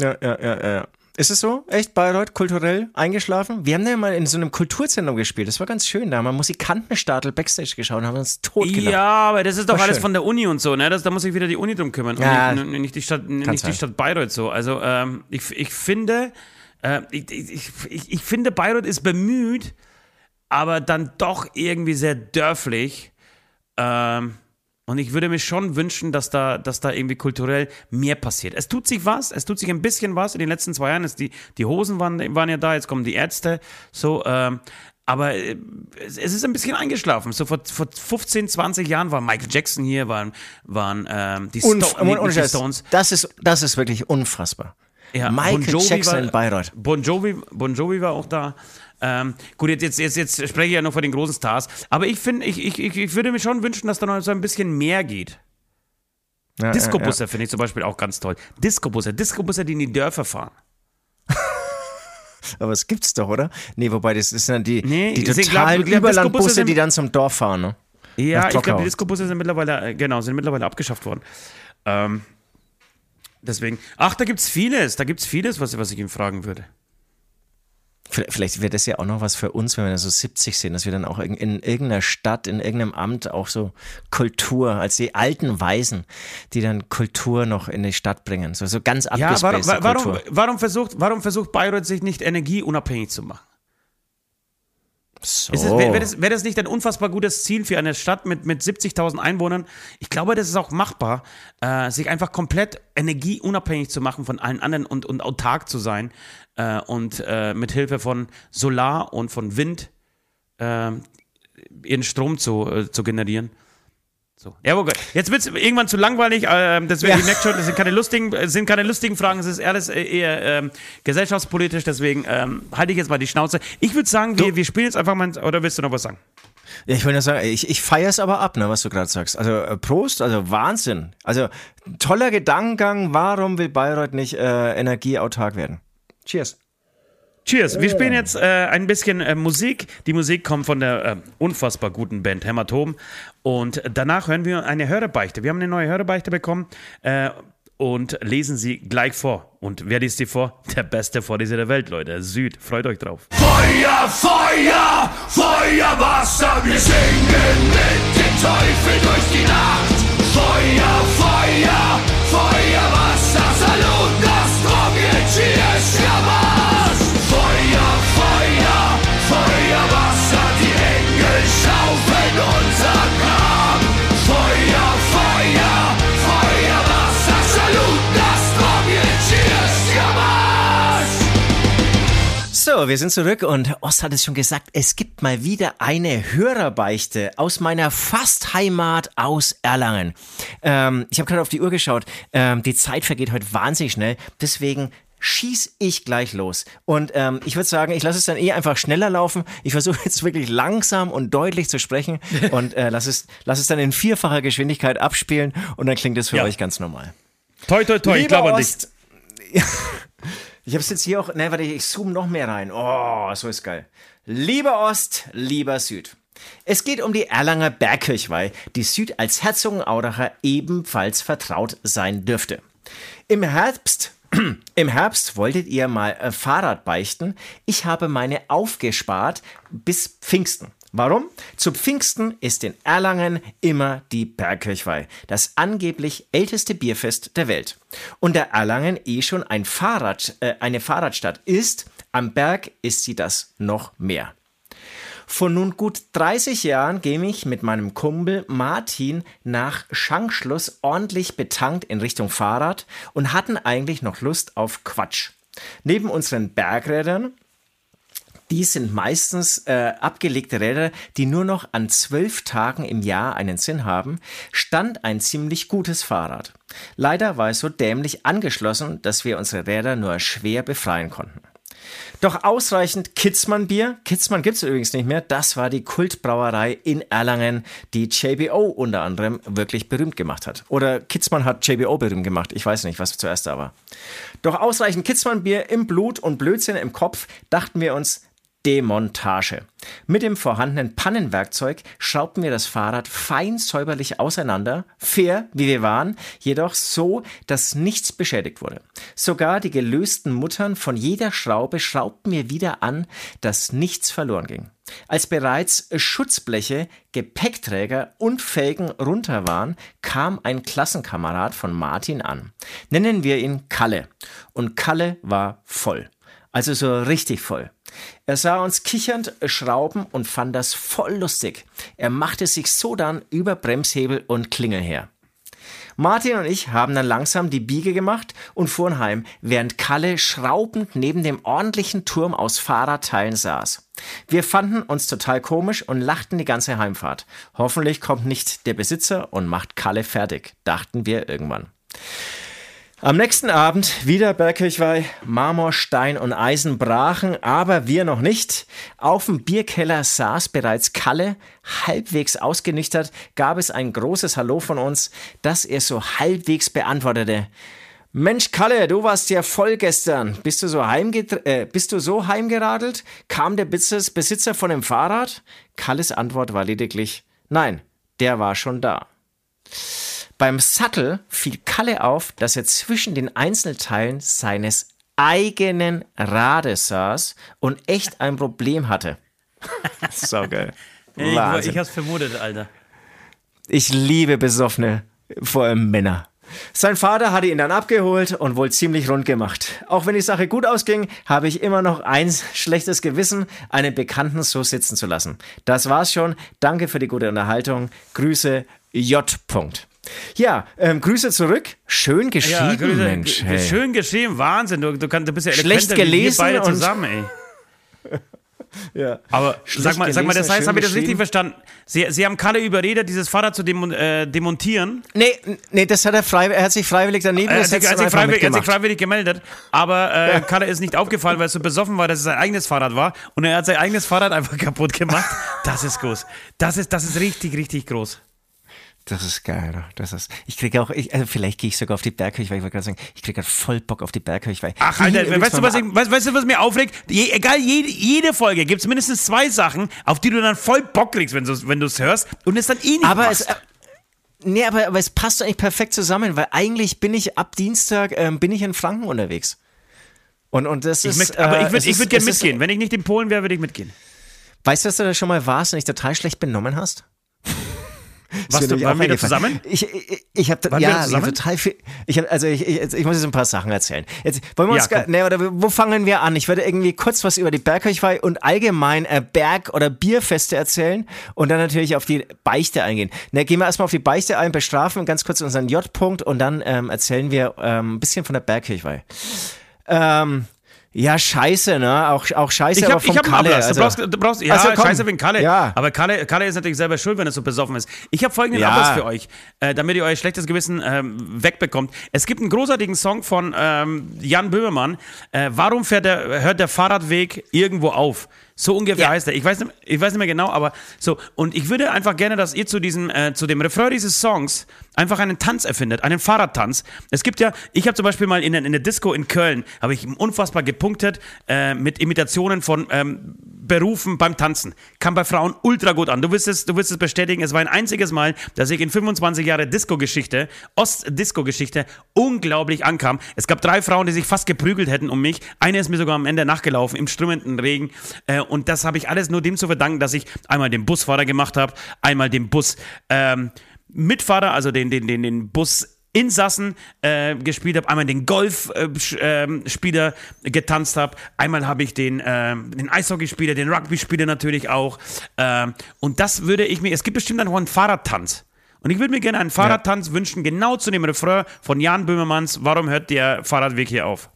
ja, ja, ja, ja, ja. Ist es so? Echt Bayreuth kulturell eingeschlafen? Wir haben ja mal in so einem Kulturzentrum gespielt. Das war ganz schön. Da haben wir Musikantenstadel Backstage geschaut und haben uns totgelacht. Ja, aber das ist doch War alles schön. von der Uni und so, ne? Das, da muss sich wieder die Uni drum kümmern. Ja, und nicht, nicht, die Stadt, nicht die sein. Stadt Bayreuth so. Also ähm, ich, ich finde, äh, ich, ich, ich, ich finde, Bayreuth ist bemüht, aber dann doch irgendwie sehr dörflich. Ähm, und ich würde mir schon wünschen, dass da, dass da irgendwie kulturell mehr passiert. Es tut sich was, es tut sich ein bisschen was. In den letzten zwei Jahren ist die, die Hosen waren, waren ja da, jetzt kommen die Ärzte. So, ähm, aber äh, es, ist ein bisschen eingeschlafen. So vor, vor 15, 20 Jahren war Michael Jackson hier, waren, waren ähm, die, Sto Unf nee, ohne nicht die. Stones. Das ist, das ist wirklich unfassbar. Ja, Michael Bon Jackson war, in Bayreuth. Bon Jovi, bon Jovi war auch da. Ähm, gut, jetzt, jetzt, jetzt, jetzt spreche ich ja noch von den großen Stars. Aber ich finde, ich, ich, ich, würde mir schon wünschen, dass da noch so ein bisschen mehr geht. Ja, Discobusse finde ich zum Beispiel auch ganz toll. Discobusse, Discobusse, die in die Dörfer fahren. Ja, [LAUGHS] aber es gibt's doch, oder? Nee, wobei das ist dann die, Nee, die totalen Überlandbusse, die dann zum Dorf fahren, ne? Ja, ich glaube, die Discobusse sind mittlerweile, äh, genau, sind mittlerweile abgeschafft worden. Ähm, deswegen, ach, da gibt's vieles, da gibt's vieles, was, was ich ihn fragen würde. Vielleicht- wäre das ja auch noch was für uns, wenn wir dann so 70 sind, dass wir dann auch in, in irgendeiner Stadt, in irgendeinem Amt auch so Kultur, als die alten Weisen, die dann Kultur noch in die Stadt bringen. So, so ganz Ja, warum, warum, warum, versucht, warum versucht Bayreuth sich nicht energieunabhängig zu machen? So. Wäre wär das, wär das nicht ein unfassbar gutes Ziel für eine Stadt mit, mit 70.000 Einwohnern? Ich glaube, das ist auch machbar, äh, sich einfach komplett energieunabhängig zu machen von allen anderen und, und autark zu sein äh, und äh, mit Hilfe von Solar und von Wind äh, ihren Strom zu, äh, zu generieren. So. Ja, okay. Jetzt wird es irgendwann zu langweilig. Äh, deswegen, Ja. schon, das sind keine lustigen, äh, sind keine lustigen Fragen. Es ist alles äh, eher ähm, gesellschaftspolitisch. Deswegen ähm, halte ich jetzt mal die Schnauze. Ich würde sagen, wir, wir spielen jetzt einfach mal. Oder willst du noch was sagen? Ja, ich wollte nur sagen, ich, ich feiere es aber ab, ne, was du gerade sagst. Also Prost, also Wahnsinn. Also toller Gedankengang, warum will Bayreuth nicht äh, energieautark werden? Cheers. Cheers. Wir spielen jetzt äh, ein bisschen äh, Musik. Die Musik kommt von der äh, unfassbar guten Band Hämatom. Und danach hören wir eine Hörebeichte. Wir haben eine neue Hörebeichte bekommen äh, und lesen sie gleich vor. Und wer liest sie vor? Der beste Vorleser der Welt, Leute. Süd. Freut euch drauf. Feuer, Feuer, Feuerwasser, wir singen mit dem Teufel durch die Nacht. Feuer, Feuer, Feuerwasser, Salut, das Cheers, Schamas. So, wir sind zurück und Ost hat es schon gesagt, es gibt mal wieder eine Hörerbeichte aus meiner Fastheimat aus Erlangen. Ähm, ich habe gerade auf die Uhr geschaut, ähm, die Zeit vergeht heute wahnsinnig schnell, deswegen schieß ich gleich los. Und ähm, ich würde sagen, ich lasse es dann eh einfach schneller laufen. Ich versuche jetzt wirklich langsam und deutlich zu sprechen [LAUGHS] und äh, lass, es, lass es dann in vierfacher Geschwindigkeit abspielen und dann klingt es für Ja. euch ganz normal. Toi, toi, toi, ich Lieber glaube an dich. Ost- [LAUGHS] Ich habe es jetzt hier auch, ne, warte, ich zoome noch mehr rein. Oh, so ist geil. Lieber Ost, lieber Süd. Es geht um die Erlanger Bergkirchweih, die Süd als Herzogenaudacher ebenfalls vertraut sein dürfte. Im Herbst [CLEARS THROAT] im Herbst wolltet ihr mal äh, Fahrrad beichten. Ich habe meine aufgespart bis Pfingsten. Warum? Zu Pfingsten ist in Erlangen immer die Bergkirchweih, das angeblich älteste Bierfest der Welt. Und da Erlangen eh schon ein Fahrrad, äh, eine Fahrradstadt ist, am Berg ist sie das noch mehr. Vor nun gut 30 Jahren gehe ich mit meinem Kumpel Martin nach Schankschluss ordentlich betankt in Richtung Fahrrad und hatten eigentlich noch Lust auf Quatsch. Neben unseren Bergrädern, die sind meistens äh, abgelegte Räder, die nur noch an zwölf Tagen im Jahr einen Sinn haben, stand ein ziemlich gutes Fahrrad. Leider war es so dämlich angeschlossen, dass wir unsere Räder nur schwer befreien konnten. Doch ausreichend Kitzmann-Bier. Kitzmann gibt's übrigens nicht mehr. Das war die Kultbrauerei in Erlangen, die JBO unter anderem wirklich berühmt gemacht hat. Oder Kitzmann hat JBO berühmt gemacht. Ich weiß nicht, was zuerst da war. Doch ausreichend Kitzmann-Bier im Blut und Blödsinn im Kopf dachten wir uns, Demontage. Mit dem vorhandenen Pannenwerkzeug schraubten wir das Fahrrad fein säuberlich auseinander, fair wie wir waren, jedoch so, dass nichts beschädigt wurde. Sogar die gelösten Muttern von jeder Schraube schraubten wir wieder an, dass nichts verloren ging. Als bereits Schutzbleche, Gepäckträger und Felgen runter waren, kam ein Klassenkamerad von Martin an. Nennen wir ihn Kalle. Und Kalle war voll. Also so richtig voll. Er sah uns kichernd schrauben und fand das voll lustig. Er machte sich so dann über Bremshebel und Klingel her. Martin und ich haben dann langsam die Biege gemacht und fuhren heim, während Kalle schraubend neben dem ordentlichen Turm aus Fahrradteilen saß. Wir fanden uns total komisch und lachten die ganze Heimfahrt. Hoffentlich kommt nicht der Besitzer und macht Kalle fertig, dachten wir irgendwann. Am nächsten Abend wieder Bergkirchweih, Marmor, Stein und Eisen brachen, aber wir noch nicht. Auf dem Bierkeller saß bereits Kalle, halbwegs ausgenüchtert, gab es ein großes Hallo von uns, das er so halbwegs beantwortete. Mensch, Kalle, du warst ja voll gestern. Bist du so, äh, bist du so heimgeradelt? Kam der Besitz- Besitzer von dem Fahrrad? Kalles Antwort war lediglich, nein, der war schon da. Beim Sattel fiel Kalle auf, dass er zwischen den Einzelteilen seines eigenen Rades saß und echt ein Problem hatte. [LAUGHS] so geil. [LAUGHS] Ey, ich, Wahnsinn. ich hab's vermutet, Alter. Ich liebe Besoffene, vor allem Männer. Sein Vater hatte ihn dann abgeholt und wohl ziemlich rund gemacht. Auch wenn die Sache gut ausging, habe ich immer noch ein schlechtes Gewissen, einen Bekannten so sitzen zu lassen. Das war's schon. Danke für die gute Unterhaltung. Grüße J. Punkt. Ja, ähm, Grüße zurück. Schön geschrieben, Ja, Grüße, Mensch. Hey. schön geschrieben, Wahnsinn. Du, du, kannst, du bist ja Schlecht gelesen beide zusammen, ey. [LAUGHS] Ja. Aber sag mal, sag mal, das heißt, habe ich das richtig verstanden? Sie, Sie haben Kalle überredet, dieses Fahrrad zu demon, äh, demontieren. Nee, nee, das hat er frei, er hat sich freiwillig daneben gesetzt er hat sich freiwillig, er hat sich freiwillig gemeldet, aber äh, Kalle ist nicht aufgefallen, weil er so besoffen war, dass es sein eigenes Fahrrad war und er hat sein eigenes Fahrrad einfach [LAUGHS] kaputt gemacht. Das ist groß. Das ist, das ist richtig, richtig groß. Das ist geil? Das ist, ich kriege auch, ich, also vielleicht gehe ich sogar auf die Berghöhe, weil ich wollte gerade sagen, ich kriege gerade voll Bock auf die Berghöhe. Ach, Alter, weißt du, was, ich, weißt, weißt du, was mir aufregt? Je, egal, jede, jede Folge gibt es mindestens zwei Sachen, auf die du dann voll Bock kriegst, wenn du wenn es hörst und es dann eh nicht Aber es, machst. äh, nee, aber, aber es passt eigentlich perfekt zusammen, weil eigentlich bin ich ab Dienstag, ähm, bin ich in Franken unterwegs. Und, und das ich ist, möchte, aber äh, ich würde es würd gerne es ist- mitgehen. Wenn ich nicht in Polen wäre, würde ich mitgehen. Weißt du, dass du da schon mal warst und dich total schlecht benommen hast? Was, du, waren wir zusammen? Ich, ich, ich habe ja, ich hab total viel. Ich hab, also ich, ich, ich muss jetzt ein paar Sachen erzählen. Jetzt wollen wir uns, Ja, ne, oder wo fangen wir an? Ich werde irgendwie kurz was über die Bergkirchweih und allgemein äh, Berg- oder Bierfeste erzählen und dann natürlich auf die Beichte eingehen. Ne, gehen wir erstmal auf die Beichte ein, bestrafen ganz kurz unseren J-Punkt und dann ähm, erzählen wir ähm, ein bisschen von der Bergkirchweih. Ähm, Ja, scheiße, ne? Auch, auch scheiße, Ich aber hab, vom ich hab Kalle. Also, du, brauchst, du brauchst, ja, Also scheiße wegen Kalle. Ja. Aber Kalle, Kalle ist natürlich selber schuld, wenn er so besoffen ist. Ich habe folgenden Ja. Ablass für euch, äh, damit ihr euer schlechtes Gewissen ähm, wegbekommt. Es gibt einen großartigen Song von ähm, Jan Böhmermann. Äh, warum fährt der, hört der Fahrradweg irgendwo auf? So ungefähr Ja. heißt er. Ich weiß, nicht, ich weiß nicht mehr genau, aber so. Und ich würde einfach gerne, dass ihr zu diesem, äh, zu dem Refrain dieses Songs einfach einen Tanz erfindet, einen Fahrradtanz. Es gibt ja, ich habe zum Beispiel mal in, in der Disco in Köln, habe ich unfassbar gepunktet äh, mit Imitationen von ähm, Berufen beim Tanzen. Kam bei Frauen ultra gut an. Du wirst es, du wirst es bestätigen. Es war ein einziges Mal, dass ich in 25 Jahre Disco-Geschichte, Ost-Disco-Geschichte, unglaublich ankam. Es gab drei Frauen, die sich fast geprügelt hätten um mich. Eine ist mir sogar am Ende nachgelaufen im strömenden Regen. Äh, und das habe ich alles nur dem zu verdanken, dass ich einmal den Busfahrer gemacht habe, einmal den Bus ähm, Mitfahrer, also den, den, den, den Bus Insassen äh, gespielt habe, einmal den Golfspieler getanzt habe, einmal habe ich den, ähm, den Eishockeyspieler, den Rugby-Spieler natürlich auch. Ähm, und das würde ich mir, es gibt bestimmt dann noch einen Fahrradtanz. Und ich würde mir gerne einen Fahrradtanz wünschen, genau zu dem Refrain von Jan Böhmermanns, warum hört der Fahrradweg hier auf?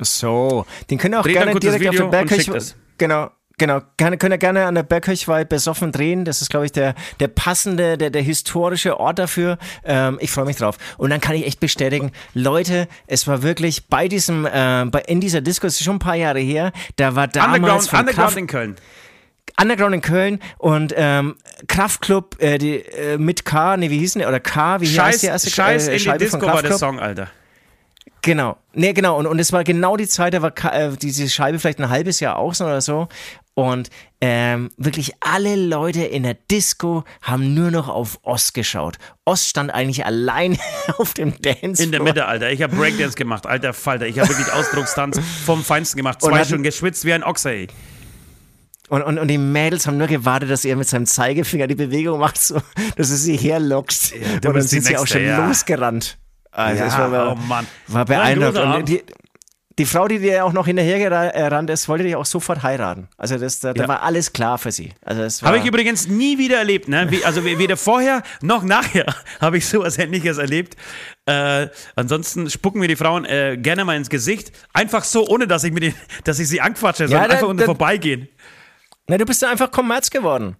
so, den können auch Dreht gerne direkt auf Video schickt Berghöch. es. Genau. Genau, gerne, könnt ihr gerne an der Berghöchweih besoffen drehen. Das ist, glaube ich, der, der passende, der, der historische Ort dafür. Ähm, ich freue mich drauf. Und dann kann ich echt bestätigen, Leute, es war wirklich bei diesem, äh, bei, in dieser Disco, ist schon ein paar Jahre her, da war damals Underground, von Underground Kraft, in Köln. Underground in Köln und ähm, Kraftclub äh, die, äh, mit K, nee, wie hieß denn der? Oder K, wie heißt Scheiß, die erste Scheiß äh, in die Scheibe von Disco war der? Song, Alter. Genau. Nee, genau. Und, und es war genau die Zeit, da war äh, diese Scheibe vielleicht ein halbes Jahr außen oder so. Und ähm, wirklich alle Leute in der Disco haben nur noch auf Ost geschaut. Ost stand eigentlich allein [LAUGHS] auf dem Dance. In der Mitte, Alter. Ich habe Breakdance gemacht, alter Falter. Ich habe wirklich Ausdruckstanz vom Feinsten gemacht. Zwei Stunden geschwitzt wie ein Ochse, ey. Und, und, und die Mädels haben nur gewartet, dass er mit seinem Zeigefinger die Bewegung macht, so, dass er sie herlockt. du und dann sind sie auch schon ja. losgerannt. Also Ja, war, oh Mann. war War ein beeindruckend. die, die Frau, die dir auch noch hinterhergerannt ist, wollte dich auch sofort heiraten. Also das, da, da Ja. war alles klar für sie. Also Habe ich übrigens nie wieder erlebt, ne? Wie, also weder vorher noch nachher [LAUGHS] habe ich sowas ähnliches erlebt. Äh, ansonsten spucken mir die Frauen äh, gerne mal ins Gesicht. Einfach so, ohne dass ich, mit den, dass ich sie anquatsche, sondern da- einfach unter vorbeigehen. Na, du bist ja einfach Kommerz geworden.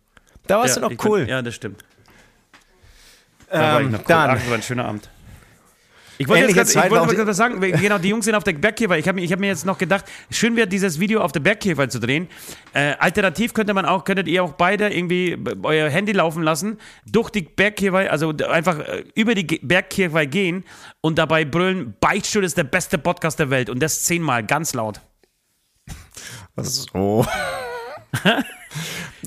Da warst du noch ich bin- cool. ja, das stimmt. Da war ich ähm, noch cool. dann, Ach, war ein schöner Abend. Ich wollte jetzt grad, ich wollte gerade sagen, genau, die Jungs sind auf der Bergkirche. Ich habe hab mir jetzt noch gedacht, schön wäre dieses Video auf der Bergkirche zu drehen. Äh, alternativ könnte man auch, könntet ihr auch beide irgendwie euer Handy laufen lassen, durch die Bergkirche, also einfach äh, über die Bergkirche gehen und dabei brüllen, Beichtstuhl ist der beste Podcast der Welt und das zehnmal, ganz laut. so. [LAUGHS]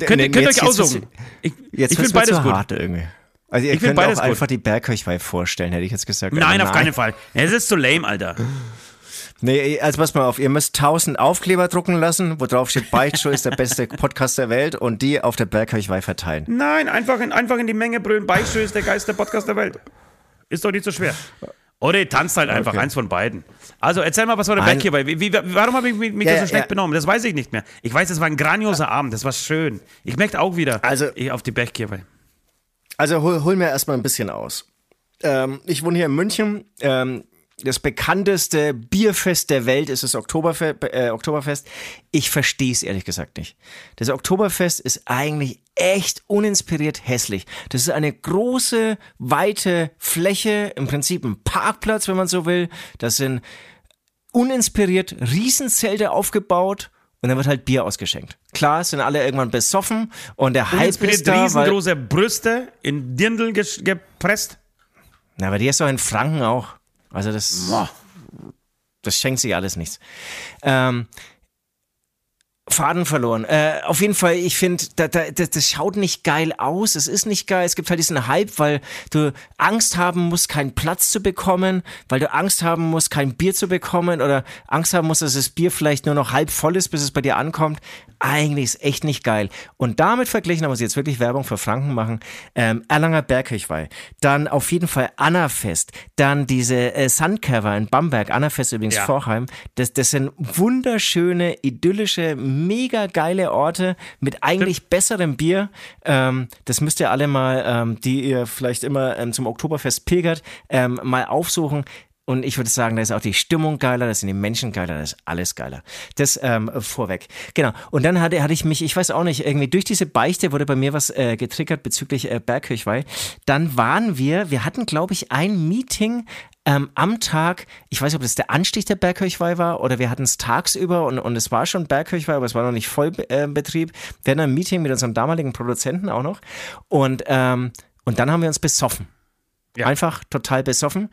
Könnt, ihr- könnt ihr euch aussuchen. Ich, Jetzt ich finde beides gut. hart irgendwie. Also ihr Ich könnt auch gut. einfach die Berghöchweih vorstellen, hätte ich jetzt gesagt. Nein, Aber auf keinen Fall. Es ist zu lame, Alter. Nee, also pass mal auf, ihr müsst 1000 Aufkleber drucken lassen, wo drauf steht, Beichtstuhl ist der beste [LAUGHS] Podcast der Welt und die auf der Berghöchweih verteilen. Nein, einfach in, einfach in die Menge brüllen. Beichtstuhl ist der geilste Podcast der Welt. Ist doch nicht so schwer. Oder ihr tanzt halt einfach, Okay. eins von beiden. Also erzähl mal, was war der Ein- bei? Wie, wie, warum habe ich mich, mich Ja, so schlecht ja. benommen? Das weiß ich nicht mehr. Ich weiß, es war ein grandioser Abend, das war schön. Ich möchte auch wieder Also- auf die Bergkirche. Also hol, hol mir erstmal ein bisschen aus. Ähm, ich wohne hier in München. Ähm, das bekannteste Bierfest der Welt ist das Oktoberfe äh, Oktoberfest. Ich verstehe es ehrlich gesagt nicht. Das Oktoberfest ist eigentlich echt uninspiriert hässlich. Das ist eine große, weite Fläche, im Prinzip ein Parkplatz, wenn man so will. Das sind uninspiriert Riesenzelte aufgebaut und dann wird halt Bier ausgeschenkt. Klar, sind alle irgendwann besoffen und der Hype Inspiriert ist da, riesengroße Brüste in Dirndl gepresst. na, aber die ist doch in Franken auch. Also das, das schenkt sich alles nichts. Ähm, Faden verloren. Äh, auf jeden Fall, ich finde, da, da, das, das schaut nicht geil aus. Es ist nicht geil. Es gibt halt diesen Hype, weil du Angst haben musst, keinen Platz zu bekommen, weil du Angst haben musst, kein Bier zu bekommen oder Angst haben musst, dass das Bier vielleicht nur noch halb voll ist, bis es bei dir ankommt. Eigentlich ist echt nicht geil. Und damit verglichen, da muss ich jetzt wirklich Werbung für Franken machen, ähm, Erlanger Berghöchweih, dann auf jeden Fall Annafest, dann diese äh, Sandcover in Bamberg, Annafest übrigens Ja. Vorheim, das, das sind wunderschöne, idyllische, mega geile Orte mit eigentlich besserem Bier. Ähm, das müsst ihr alle mal, ähm, die ihr vielleicht immer ähm, zum Oktoberfest pilgert, ähm, mal aufsuchen. Und ich würde sagen, da ist auch die Stimmung geiler, da sind die Menschen geiler, da ist alles geiler. Das ähm, vorweg. Genau. Und dann hatte, hatte ich mich, ich weiß auch nicht, irgendwie durch diese Beichte wurde bei mir was äh, getriggert bezüglich äh, Bergkirchweih. Dann waren wir, wir hatten, glaube ich, ein Meeting ähm, am Tag, ich weiß nicht, ob das der Anstich der Bergkirchweih war oder wir hatten es tagsüber und, und es war schon Bergkirchweih, aber es war noch nicht Vollbetrieb. Äh, wir hatten ein Meeting mit unserem damaligen Produzenten auch noch und, ähm, und dann haben wir uns besoffen. Ja. Einfach total besoffen.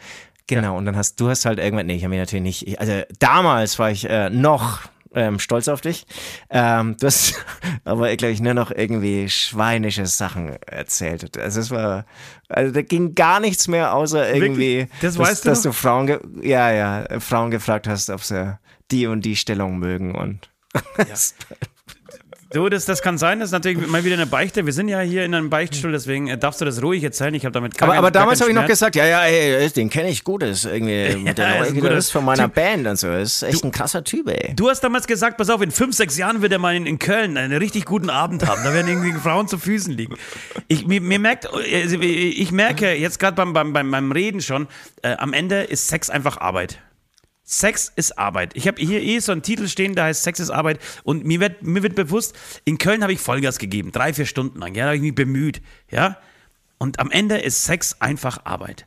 Genau, ja. und dann hast du hast halt irgendwann, nee, ich habe mir natürlich nicht, also damals war ich äh, noch ähm, stolz auf dich. Ähm, du hast [LAUGHS] aber, glaube ich, nur noch irgendwie schweinische Sachen erzählt. Also es war, also da ging gar nichts mehr, außer irgendwie, das dass, du, dass du Frauen, ja, ja, Frauen gefragt hast, ob sie die und die Stellung mögen und ja. [LAUGHS] Du, das, das kann sein, das ist natürlich mal wieder eine Beichte. Wir sind ja hier in einem Beichtstuhl, deswegen äh, darfst du das ruhig erzählen. Ich habe damit gar Aber, aber damals habe ich noch gesagt, ja, ja, ey, den kenne ich gut, das ist irgendwie [LAUGHS] ja, der neue Gitarrist von meiner typ. Band und so. Das ist echt du, ein krasser Typ, ey. Du hast damals gesagt, pass auf, in fünf, sechs Jahren wird er mal in, in Köln einen richtig guten Abend haben. Da werden irgendwie [LAUGHS] Frauen zu Füßen liegen. Ich, mir, mir merkt, also, ich merke jetzt gerade beim, beim, beim Reden schon, äh, am Ende ist Sex einfach Arbeit. Sex ist Arbeit. Ich habe hier eh so einen Titel stehen, da heißt Sex ist Arbeit. Und mir wird, mir wird bewusst, in Köln habe ich Vollgas gegeben, drei, vier Stunden lang. Ja, da habe ich mich bemüht. Ja. Und am Ende ist Sex einfach Arbeit.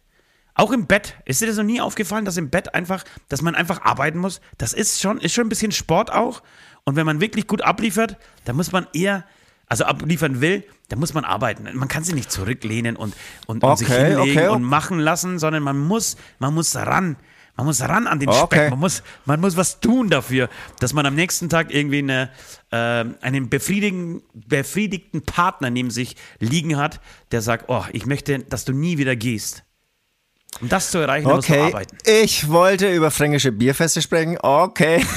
Auch im Bett. Ist dir das noch nie aufgefallen, dass im Bett einfach, dass man einfach arbeiten muss? Das ist schon, ist schon ein bisschen Sport auch. Und wenn man wirklich gut abliefert, dann muss man eher, also abliefern will, dann muss man arbeiten. Man kann sich nicht zurücklehnen und, und, und sich hinlegen okay. und machen lassen, sondern man muss, man muss ran. Man muss ran an den okay. Speck. Man muss, man muss was tun dafür, dass man am nächsten Tag irgendwie eine, äh, einen befriedigen, befriedigten Partner neben sich liegen hat, der sagt, oh, ich möchte, dass du nie wieder gehst. Um das zu erreichen, okay. musst du arbeiten. Ich wollte über fränkische Bierfeste sprechen. Okay. [LAUGHS]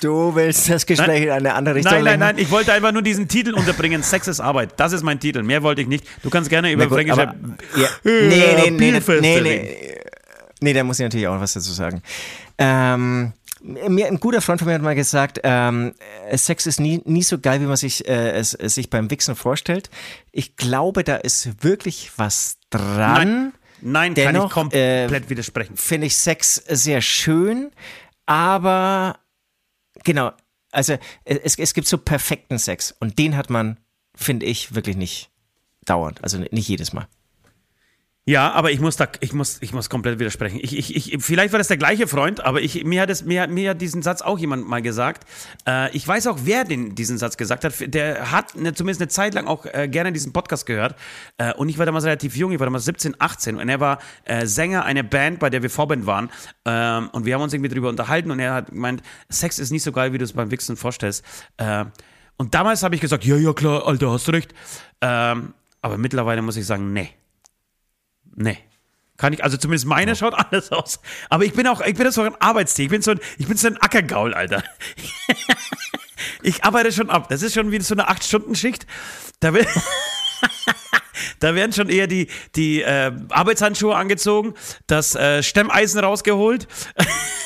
Du willst das Gespräch nein, in eine andere Richtung Nein, nein, nein, ich wollte einfach nur diesen Titel unterbringen. Sex ist Arbeit. Das ist mein Titel. Mehr wollte ich nicht. Du kannst gerne über gut, fränkische aber, ja, nee, nee, nee, nee, nee, Nee, da muss ich natürlich auch was dazu sagen. Ähm, mir ein guter Freund von mir hat mal gesagt, ähm, Sex ist nie, nie so geil, wie man sich, äh, es, es sich beim Wichsen vorstellt. Ich glaube, da ist wirklich was dran. Nein, Nein Dennoch, kann ich komplett äh, widersprechen. Finde ich Sex sehr schön, aber genau, also es, es gibt so perfekten Sex und den hat man, finde ich, wirklich nicht dauernd, also nicht jedes Mal. Ja, aber ich muss da, ich muss, ich muss komplett widersprechen. Ich, ich, ich, vielleicht war das der gleiche Freund, aber ich, mir hat es, mir, mir hat diesen Satz auch jemand mal gesagt. Äh, ich weiß auch, wer den, diesen Satz gesagt hat. Der hat eine, zumindest eine Zeit lang auch äh, gerne diesen Podcast gehört. Äh, und ich war damals relativ jung, ich war damals 17, 18 und er war äh, Sänger einer Band, bei der wir Vorband waren. Ähm, und wir haben uns irgendwie darüber unterhalten und er hat gemeint, Sex ist nicht so geil, wie du es beim Wichsen vorstellst. Äh, und damals habe ich gesagt, ja, ja, klar, Alter, hast recht. Ähm, aber mittlerweile muss ich sagen, nee. Nee. Kann ich, also zumindest meine ja. schaut anders aus. Aber ich bin auch, ich bin so ein Arbeitstier. Ich bin so ein, ich bin so ein Ackergaul, Alter. [LAUGHS] ich arbeite schon ab. Das ist schon wie so eine 8-Stunden-Schicht. Da, will, [LAUGHS] da werden schon eher die, die äh, Arbeitshandschuhe angezogen, das äh, Stemmeisen rausgeholt,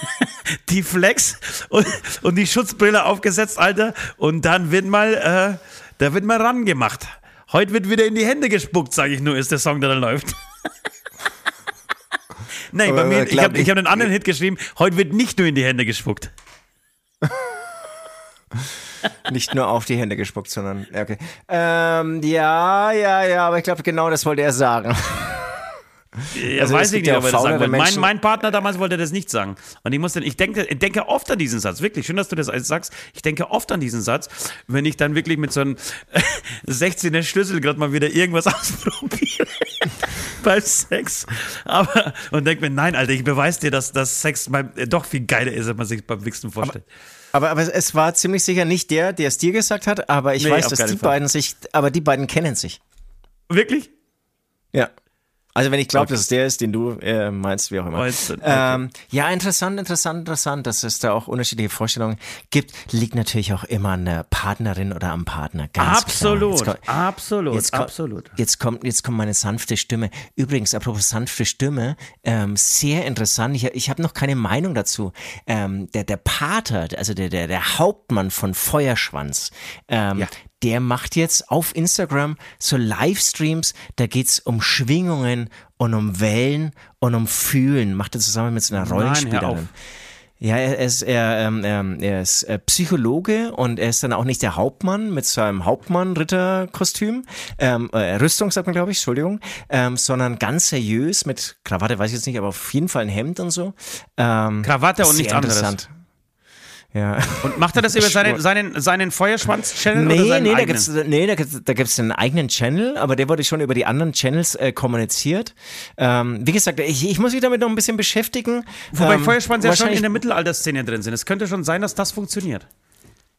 [LAUGHS] die Flex und, und die Schutzbrille aufgesetzt, Alter. Und dann wird mal, äh, da wird mal rangemacht. Heute wird wieder in die Hände gespuckt, sage ich nur, ist der Song, der da läuft. Nein, bei mir, ich habe hab einen anderen Hit geschrieben, heute wird nicht nur in die Hände gespuckt. [LAUGHS] nicht nur auf die Hände gespuckt, sondern, okay. Ähm, ja, ja, ja, aber ich glaube, genau das wollte er sagen. Ja, also weiß ich nicht, ob er das sagen wollte. Mein, mein, Partner damals wollte das nicht sagen. Und ich musste, ich denke, ich denke oft an diesen Satz. Wirklich, schön, dass du das sagst. Ich denke oft an diesen Satz, wenn ich dann wirklich mit so einem [LAUGHS] 16er Schlüssel gerade mal wieder irgendwas [LAUGHS] ausprobiere beim Sex. Aber, und denke mir, nein, Alter, ich beweise dir, dass, dass Sex beim, äh, doch viel geiler ist, als man sich beim Wichsen vorstellt. Aber, aber, aber, es war ziemlich sicher nicht der, der es dir gesagt hat, aber ich nee, weiß, dass die Fall. beiden sich, aber die beiden kennen sich. Wirklich? Ja. Also wenn ich glaube, okay. dass es der ist, den du äh, meinst, wie auch immer. Meinst du? Okay. Ähm, ja, interessant, interessant, interessant, dass es da auch unterschiedliche Vorstellungen gibt. Liegt natürlich auch immer an der Partnerin oder am Partner. Ganz absolut, klar. Jetzt absolut, jetzt absolut. Jetzt kommt, jetzt kommt meine sanfte Stimme. Übrigens, apropos sanfte Stimme, ähm, sehr interessant. Ich, ich habe noch keine Meinung dazu. Ähm, der, der Pater, also der, der, der Hauptmann von Feuerschwanz, ähm, ja der macht jetzt auf Instagram so Livestreams, da geht's um Schwingungen und um Wellen und um Fühlen. Macht er zusammen mit so einer Nein. Rollenspielerin. Ja, er ist, er, ähm, ähm, er ist äh, Psychologe und er ist dann auch nicht der Hauptmann mit seinem Hauptmann-Ritterkostüm, ähm, äh, Rüstung sagt man, glaube ich, Entschuldigung, ähm, sondern ganz seriös mit Krawatte, weiß ich jetzt nicht, aber auf jeden Fall ein Hemd und so. Ähm, Krawatte und nichts anderes. Ja. Und macht er das über seinen, seinen, seinen Feuerschwanz-Channel oder Nee, seinen nee, da eigenen? gibt's, nee, da gibt's, da gibt's einen eigenen Channel, aber der wurde schon über die anderen Channels äh, kommuniziert. Ähm, wie gesagt, ich, ich muss mich damit noch ein bisschen beschäftigen. Wobei ähm, Feuerschwanz ja schon in der Mittelalterszene drin sind. Es könnte schon sein, dass das funktioniert.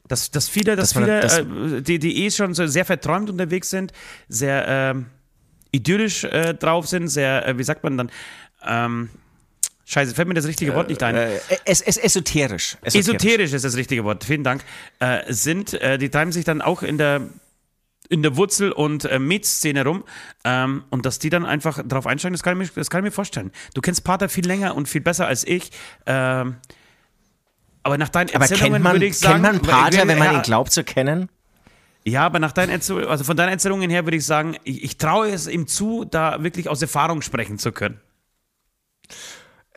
Dass, dass viele, dass man- viele dass- äh, die, die eh schon so sehr verträumt unterwegs sind, sehr ähm, idyllisch äh, drauf sind, sehr, äh, wie sagt man dann, ähm, scheiße, fällt mir das richtige Wort nicht ein. Äh, es, es, esoterisch. Esoterisch ist das richtige Wort, vielen Dank, äh, sind, äh, die treiben sich dann auch in der in der Wurzel- und äh, Met-Szene rum ähm, und dass die dann einfach drauf einsteigen, das kann, ich mir, das kann ich mir vorstellen. Du kennst Pater viel länger und viel besser als ich. Ähm, aber nach deinen Aber Erzählungen man, würde ich sagen, kennt man Pater, wenn man ihn glaubt zu kennen? Ja, aber nach deinen Erzählungen, also von deinen Erzählungen her würde ich sagen, ich, ich traue es ihm zu, da wirklich aus Erfahrung sprechen zu können.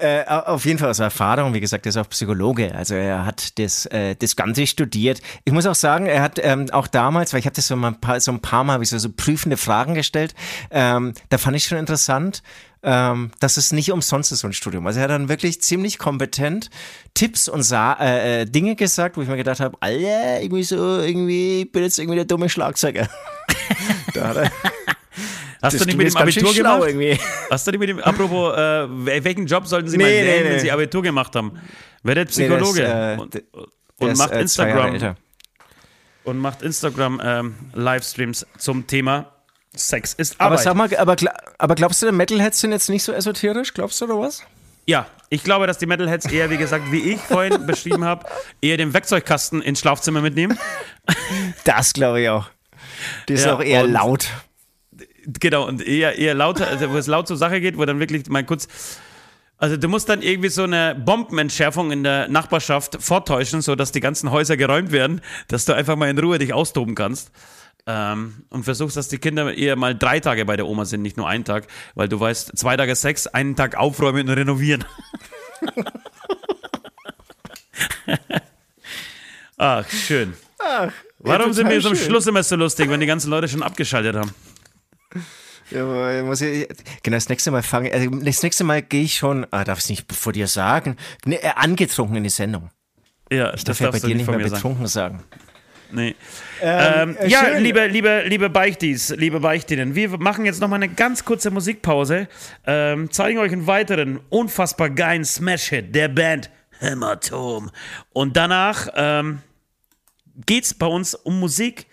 Äh, auf jeden Fall aus Erfahrung, wie gesagt, er ist auch Psychologe. Also er hat das, äh, das Ganze studiert. Ich muss auch sagen, er hat ähm, auch damals, weil ich habe das so, mal ein paar, so ein paar Mal, so, so prüfende Fragen gestellt, ähm, da fand ich schon interessant, ähm, dass es nicht umsonst ist, so ein Studium. Also er hat dann wirklich ziemlich kompetent Tipps und Sa äh, äh, Dinge gesagt, wo ich mir gedacht habe, Alter, irgendwie so, irgendwie, ich bin jetzt irgendwie der dumme Schlagzeuger. [LAUGHS] da hat er, Hast das du nicht mit dem Abitur gemacht? irgendwie. [LAUGHS] Hast du nicht mit dem, apropos, äh, wel- welchen Job sollten Sie mal Nee, nee, wählen, nee. wenn Sie Abitur gemacht haben? Werdet Nee, der Psychologe äh, und, der- und Der ist, macht äh, Instagram und macht Instagram ähm, Livestreams zum Thema Sex ist Aber Arbeit. sag mal, aber, aber glaubst du, die Metalheads sind jetzt nicht so esoterisch? Glaubst du oder was? ja, ich glaube, dass die Metalheads eher, wie gesagt, wie ich vorhin [LAUGHS] beschrieben habe, eher den Werkzeugkasten ins Schlafzimmer mitnehmen. Das glaube ich auch. Die ist Ja, auch eher laut. Genau, und eher, eher lauter, also wo es laut zur Sache geht, wo dann wirklich mal kurz. Also du musst dann irgendwie so eine Bombenentschärfung in der Nachbarschaft vortäuschen, sodass die ganzen Häuser geräumt werden, dass du einfach mal in Ruhe dich austoben kannst. Ähm, und versuchst, dass die Kinder eher mal drei Tage bei der Oma sind, nicht nur einen Tag, weil du weißt, zwei Tage Sex, einen Tag aufräumen und renovieren. [LAUGHS] Ach, schön. Warum ja, sind wir zum schön. Schluss immer so lustig, wenn die ganzen Leute schon abgeschaltet haben? Ja, muss ich, genau, das nächste Mal fange, also das nächste Mal gehe ich schon, ah, darf ich nicht vor dir sagen, ne, angetrunken in die Sendung. Ja, Ich darf ja bei dir nicht mehr betrunken sagen. Nee. Ähm, äh, ja, schön. liebe, liebe, liebe Beichtis, liebe Beichtinnen, wir machen jetzt nochmal eine ganz kurze Musikpause, ähm, zeigen euch einen weiteren unfassbar geilen Smash-Hit der Band Hämatom. Und danach ähm, geht's bei uns um Musik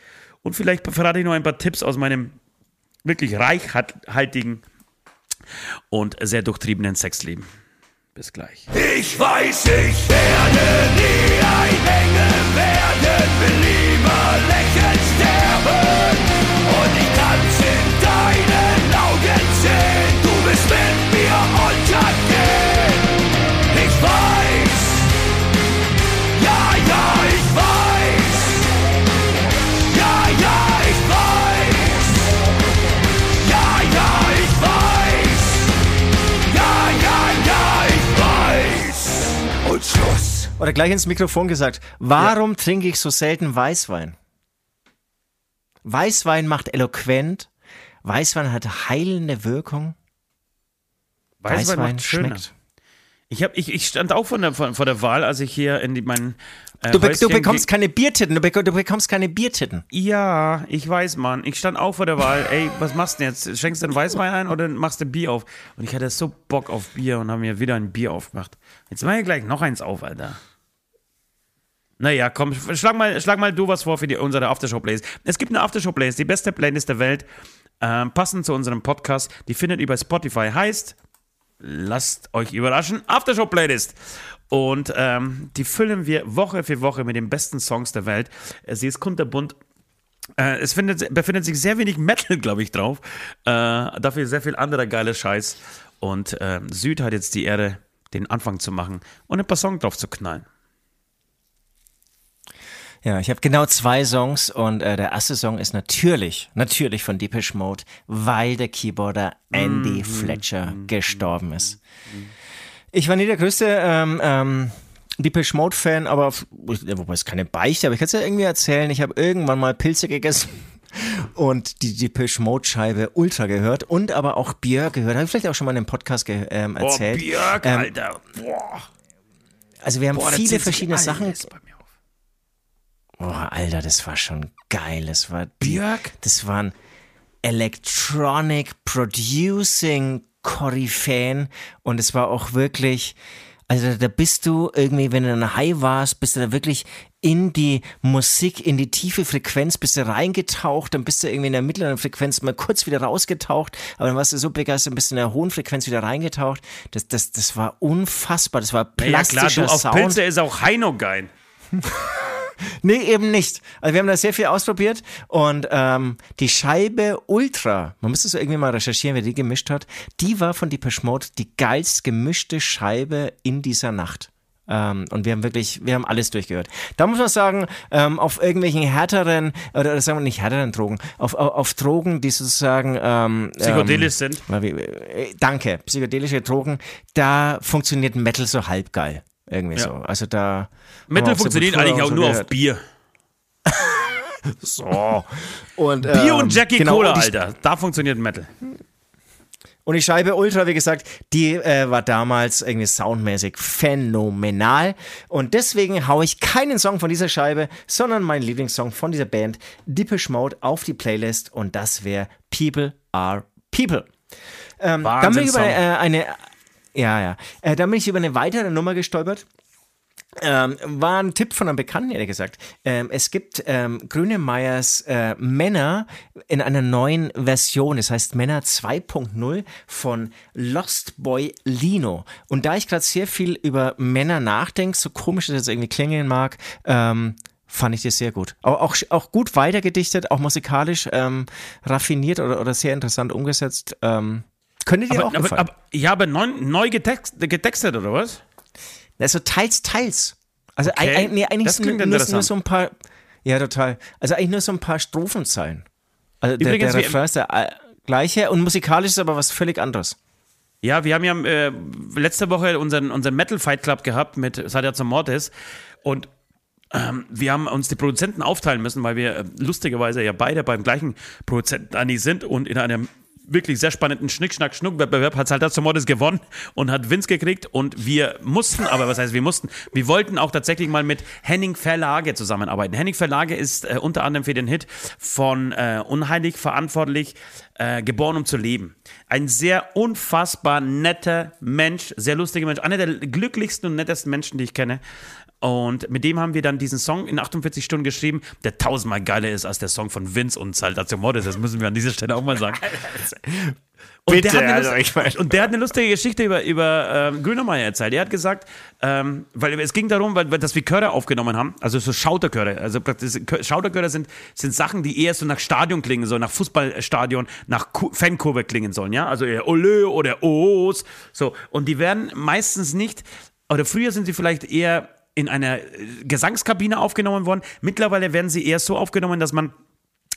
und vielleicht verrate ich noch ein paar Tipps aus meinem wirklich reichhaltigen und sehr durchtriebenen Sexleben. Bis gleich. Ich weiß, ich werde nie ein Engel werden, will lieber lächelnd Schluss. Oder gleich ins Mikrofon gesagt, warum trinke ich so selten Weißwein? Weißwein macht eloquent, Weißwein hat heilende Wirkung, Weißwein macht schöner. schmeckt. Ich, hab, ich, ich stand auch vor der, vor der Wahl, als ich hier in die, meinen. Äh, Du, be Häuschen du bekommst keine Biertitten, du, bek du bekommst keine Biertitten. Ja, ich weiß, Mann. Ich stand auch vor der Wahl. Ey, was machst du denn jetzt? Schenkst du einen Weißwein ein oder machst du Bier auf? Und ich hatte so Bock auf Bier und habe mir wieder ein Bier aufgemacht. Jetzt mach ich gleich noch eins auf, Alter. Naja, komm, schlag mal, schlag mal du was vor für die, unsere Aftershow-Playlist. Es gibt eine Aftershow-Playlist, die beste Playlist der Welt, ähm, passend zu unserem Podcast. Die findet ihr bei Spotify. Heißt, lasst euch überraschen, Aftershow-Playlist. Und ähm, die füllen wir Woche für Woche mit den besten Songs der Welt. Äh, Sie ist kunterbunt. Äh, es findet, befindet sich sehr wenig Metal, [LAUGHS] glaube ich, drauf. Äh, dafür sehr viel anderer geiler Scheiß. Und ähm, Süd hat jetzt die Ehre, den Anfang zu machen und ein paar Songs drauf zu knallen. Ja, ich habe genau zwei Songs und äh, der erste Song ist natürlich, natürlich von Deepish Mode, weil der Keyboarder Andy Fletcher gestorben ist. Ich war nie der größte ähm, ähm, Deepish Mode Fan, aber wobei es keine Beichte, aber ich kann es ja irgendwie erzählen. Ich habe irgendwann mal Pilze gegessen [LAUGHS] und die Deepish Mode Scheibe Ultra gehört und aber auch Björk gehört. Habe ich vielleicht auch schon mal in einem Podcast ähm, erzählt. Boah, Björk, Ähm, Alter. Boah. Also wir haben Boah, viele verschiedene Sachen. Boah, Alter, das war schon geil. Das war Björk? Das waren Electronic Producing Koryphäen und es war auch wirklich, also da bist du irgendwie, wenn du dann high warst, bist du da wirklich in die Musik, in die tiefe Frequenz, bist du reingetaucht, dann bist du irgendwie in der mittleren Frequenz mal kurz wieder rausgetaucht, aber dann warst du so begeistert, bist du in der hohen Frequenz wieder reingetaucht. Das, das, das war unfassbar, das war Ja, ja klar, plastischer du, auf Sound. Pilze ist auch Heino geil. [LAUGHS] [LAUGHS] Nee, eben nicht. Also wir haben da sehr viel ausprobiert und ähm, die Scheibe Ultra, man müsste es irgendwie mal recherchieren, wer die gemischt hat, die war von Depeche Mode die geilst gemischte Scheibe in dieser Nacht. Ähm, und wir haben wirklich, wir haben alles durchgehört. Da muss man sagen, ähm, auf irgendwelchen härteren, oder, oder sagen wir nicht härteren Drogen, auf, auf, auf Drogen, die sozusagen ähm, Psychedelisch ähm, sind. äh, Danke, psychedelische Drogen, da funktioniert Metal so halb geil. Irgendwie Ja. so. Also da. Metal auf funktioniert eigentlich auch so nur auf gehört. Bier. [LAUGHS] So. Und, Bier ähm, und Jackie genau, Cola, und Alter. Da funktioniert Metal. Und die Scheibe Ultra, wie gesagt, die äh, war damals irgendwie soundmäßig phänomenal. Und deswegen haue ich keinen Song von dieser Scheibe, sondern meinen Lieblingssong von dieser Band, Deepish Mode, auf die Playlist. Und das wäre People Are People. Ähm, dann bin ich über äh, eine, ja, ja, äh, dann bin ich über eine weitere Nummer gestolpert. Ähm, war ein Tipp von einem Bekannten, ehrlich gesagt. Ähm, es gibt ähm, Grünemeyers äh, Männer in einer neuen Version, das heißt Männer 2.0 von Lost Boy Lino. Und da ich gerade sehr viel über Männer nachdenke, so komisch das jetzt irgendwie klingen mag, ähm, fand ich das sehr gut. Auch, auch, auch gut weitergedichtet, auch musikalisch ähm, raffiniert oder, oder sehr interessant umgesetzt. Ähm, könnte dir auch Aber, aber, gefallen. aber, ja, aber neu, neu getext, getextet, oder was? Also teils, teils. Also Okay. ein, nee, eigentlich Das sind nur, nur, so ein paar, ja total. Also eigentlich nur so ein paar Strophenzeilen. Also der, Übrigens, der wir- Refrain ist der äh, gleiche und musikalisch ist aber was völlig anderes. Ja, wir haben ja äh, letzte Woche unseren, unseren Metal Fight Club gehabt mit Sadia zum Mortis und ähm, wir haben uns die Produzenten aufteilen müssen, weil wir äh, lustigerweise ja beide beim gleichen Produzenten Anni sind und in einem wirklich sehr spannenden Schnick-Schnack-Schnuck-Wettbewerb hat Mortis gewonnen und hat Vince gekriegt und wir mussten, aber was heißt wir mussten, wir wollten auch tatsächlich mal mit Henning Verlage zusammenarbeiten. Henning Verlage ist äh, unter anderem für den Hit von äh, Unheilig verantwortlich, äh, geboren um zu leben. Ein sehr unfassbar netter Mensch, sehr lustiger Mensch, einer der glücklichsten und nettesten Menschen, die ich kenne. Und mit dem haben wir dann diesen Song in 48 Stunden geschrieben, der tausendmal geiler ist als der Song von Vince und Saltatio Mortis. Das müssen wir an dieser Stelle auch mal sagen. [LAUGHS] Und, Bitte, der hat eine also Lust- ich mein- und der hat eine lustige Geschichte über, über ähm, Grünemeyer erzählt. Er hat gesagt, ähm, weil es ging darum, weil, weil, dass wir Chöre aufgenommen haben, also so Schauterchöre. Also Schauterchöre sind, sind Sachen, die eher so nach Stadion klingen sollen, nach Fußballstadion, nach Ku Fankurve klingen sollen, ja. Also eher Olö oder O's. So. Und die werden meistens nicht, oder früher sind sie vielleicht eher in einer äh, Gesangskabine aufgenommen worden. Mittlerweile werden sie eher so aufgenommen, dass man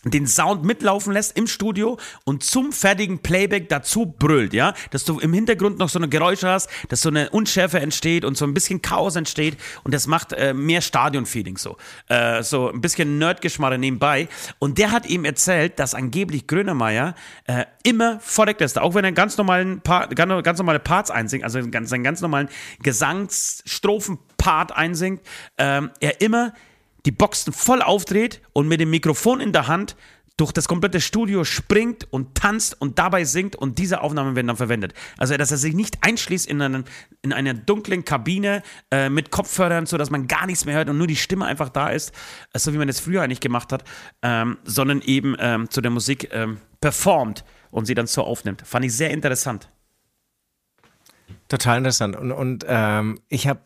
den Sound mitlaufen lässt im Studio und zum fertigen Playback dazu brüllt, ja, dass du im Hintergrund noch so eine Geräusche hast, dass so eine Unschärfe entsteht und so ein bisschen Chaos entsteht und das macht äh, mehr Stadion-Feeling so, äh, so ein bisschen Nerdgeschmarre nebenbei. Und der hat ihm erzählt, dass angeblich Grönemeyer äh, immer vorderk ist, auch wenn er ganz normalen Part, ganz, ganz normale Parts einsingt, also seinen ganz normalen Gesangsstrophen-Part einsingt, ähm, er immer die Boxen voll aufdreht und mit dem Mikrofon in der Hand durch das komplette Studio springt und tanzt und dabei singt und diese Aufnahmen werden dann verwendet. Also, dass er sich nicht einschließt in, einen, in einer dunklen Kabine äh, mit Kopfhörern, so dass man gar nichts mehr hört und nur die Stimme einfach da ist, äh, so wie man das früher eigentlich gemacht hat, ähm, sondern eben ähm, zu der Musik ähm, performt und sie dann so aufnimmt. Fand ich sehr interessant. Total interessant. Und, und ähm, ich habe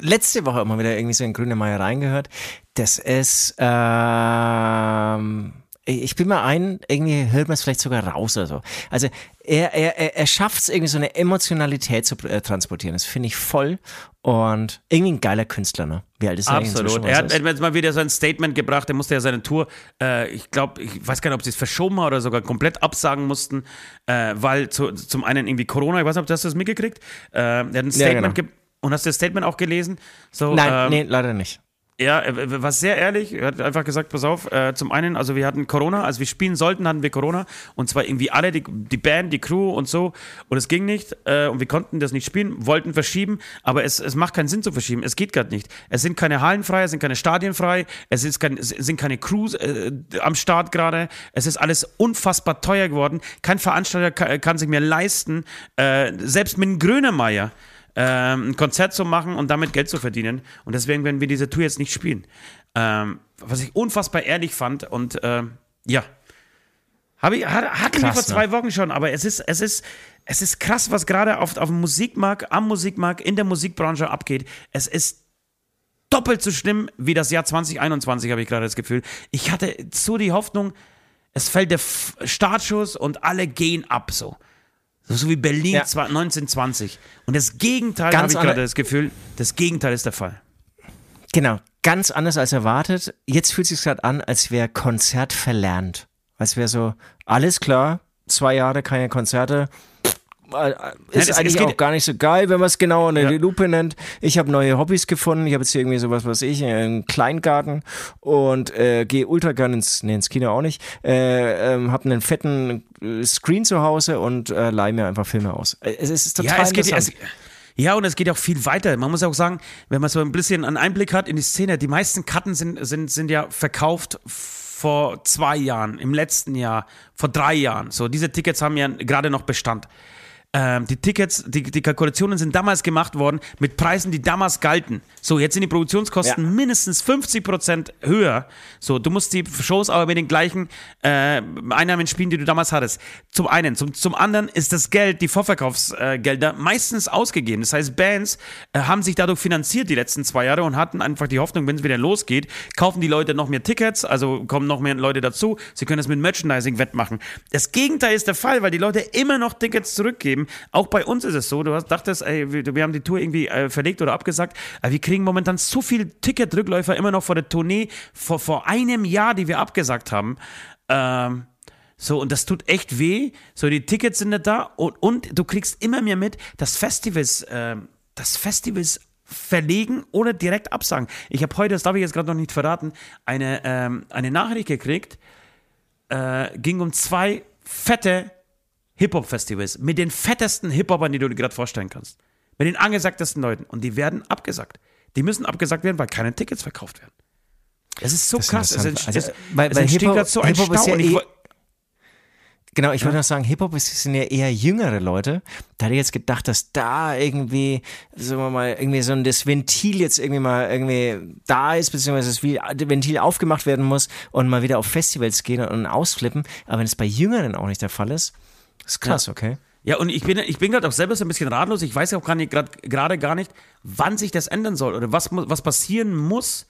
letzte Woche immer wieder irgendwie so in Grünemeier reingehört. Das ist, ähm, ich bin mal ein, irgendwie hört man es vielleicht sogar raus oder so. Also er, er, er schafft es irgendwie so eine Emotionalität zu äh, transportieren. Das finde ich voll. Und irgendwie ein geiler Künstler, ne? Wie alt ist er Absolut. Er hat jetzt mal wieder so ein Statement gebracht, er musste ja seine Tour, äh, ich glaube, ich weiß gar nicht, ob sie es verschoben haben oder sogar komplett absagen mussten, äh, weil zu, zum einen irgendwie Corona, ich weiß nicht, ob du das mitgekriegt? Äh, er hat ein Statement ja, genau. und hast du das Statement auch gelesen? So, Nein, ähm, nee, leider nicht. Ja, er war sehr ehrlich. Er hat einfach gesagt, pass auf, äh, zum einen, also wir hatten Corona, als wir spielen sollten, hatten wir Corona. Und zwar irgendwie alle, die, die Band, die Crew und so. Und es ging nicht. Äh, und wir konnten das nicht spielen, wollten verschieben. Aber es, es macht keinen Sinn zu verschieben. Es geht gerade nicht. Es sind keine Hallen frei, es sind keine Stadien frei. Es, ist kein, es sind keine Crews äh, am Start gerade. Es ist alles unfassbar teuer geworden. Kein Veranstalter kann, kann sich mehr leisten. Äh, selbst mit einem Grönemeyer ähm, ein Konzert zu machen und damit Geld zu verdienen. Und deswegen werden wir diese Tour jetzt nicht spielen. Ähm, was ich unfassbar ehrlich fand und ähm, ja. Hab ich, hat, hatten krass, wir vor zwei ne? Wochen schon, aber es ist, es ist, es ist krass, was gerade auf, auf dem Musikmarkt, am Musikmarkt, in der Musikbranche abgeht. Es ist doppelt so schlimm wie das Jahr 2021, habe ich gerade das Gefühl. Ich hatte so die Hoffnung, es fällt der Startschuss und alle gehen ab so. So wie Berlin ja. 1920. Und das Gegenteil habe ich gerade das Gefühl, das Gegenteil ist der Fall. Genau, ganz anders als erwartet. Jetzt fühlt es sich gerade an, als wäre Konzert verlernt. Als wäre so, alles klar, zwei Jahre keine Konzerte, ist ja, eigentlich auch gar nicht so geil, wenn man es genau unter ja. Lupe nennt. Ich habe neue Hobbys gefunden. Ich habe jetzt hier irgendwie sowas, was ich, einen Kleingarten und äh, gehe ultra gerne ins, nee, ins Kino auch nicht. Äh, ähm, habe einen fetten äh, Screen zu Hause und äh, leih mir einfach Filme aus. Äh, es ist total ja, es geht, es, ja, und es geht auch viel weiter. Man muss auch sagen, wenn man so ein bisschen einen Einblick hat in die Szene, die meisten Karten sind, sind, sind ja verkauft vor zwei Jahren, im letzten Jahr, vor drei Jahren. So, diese Tickets haben ja gerade noch Bestand. Ähm, die Tickets, die, die Kalkulationen sind damals gemacht worden mit Preisen, die damals galten. So, jetzt sind die Produktionskosten ja. mindestens 50 Prozent höher. So, du musst die Shows aber mit den gleichen äh, Einnahmen spielen, die du damals hattest. Zum einen. Zum, zum anderen ist das Geld, die Vorverkaufsgelder, meistens ausgegeben. Das heißt, Bands äh, haben sich dadurch finanziert die letzten zwei Jahre und hatten einfach die Hoffnung, wenn es wieder losgeht, kaufen die Leute noch mehr Tickets, also kommen noch mehr Leute dazu. Sie können das mit Merchandising wettmachen. Das Gegenteil ist der Fall, weil die Leute immer noch Tickets zurückgeben geben. Auch bei uns ist es so, du hast, dachtest, ey, wir, wir haben die Tour irgendwie äh, verlegt oder abgesagt, aber wir kriegen momentan so viel Ticketrückläufer immer noch vor der Tournee vor, vor einem Jahr, die wir abgesagt haben. Ähm, so, und das tut echt weh. So, die Tickets sind nicht da und, und du kriegst immer mehr mit, dass Festivals, äh, dass Festivals verlegen oder direkt absagen. Ich habe heute, das darf ich jetzt gerade noch nicht verraten, eine, ähm, eine Nachricht gekriegt, äh, ging um zwei fette Hip-Hop-Festivals mit den fettesten Hip-Hopern, die du dir gerade vorstellen kannst. Mit den angesagtesten Leuten. Und die werden abgesagt. Die müssen abgesagt werden, weil keine Tickets verkauft werden. Es ist so das krass. Es, entsteht, also, weil, es entsteht gerade so ein Stau. Ja eh, genau, ich ja. wollte noch sagen, Hip-Hop sind ja eher jüngere Leute. Da hätte ich jetzt gedacht, dass da irgendwie, sagen wir mal, irgendwie so ein das Ventil jetzt irgendwie mal irgendwie da ist, beziehungsweise das Ventil aufgemacht werden muss und mal wieder auf Festivals gehen und ausflippen. Aber wenn es bei Jüngeren auch nicht der Fall ist, das ist krass, ja. okay. Ja, und ich bin, ich bin gerade auch selber so ein bisschen ratlos. Ich weiß auch gerade grad, gar nicht, wann sich das ändern soll oder was, was passieren muss,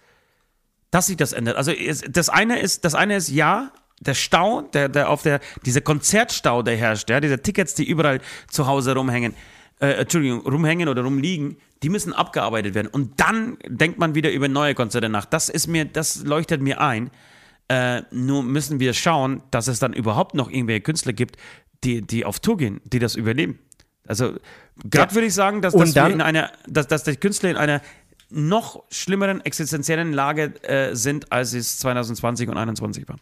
dass sich das ändert. Also das eine ist, das eine ist ja, der Stau, der, der auf der, dieser Konzertstau, der herrscht, ja, diese Tickets, die überall zu Hause rumhängen, äh, Entschuldigung, rumhängen oder rumliegen, die müssen abgearbeitet werden. Und dann denkt man wieder über neue Konzerte nach. Das ist mir, das leuchtet mir ein. Äh, nur müssen wir schauen, dass es dann überhaupt noch irgendwelche Künstler gibt, die, die auf Tour gehen, die das überleben. Also gerade ja. würde ich sagen, dass, dass, dann, in einer, dass, dass die Künstler in einer noch schlimmeren existenziellen Lage äh, sind, als es 2020 und 2021 war.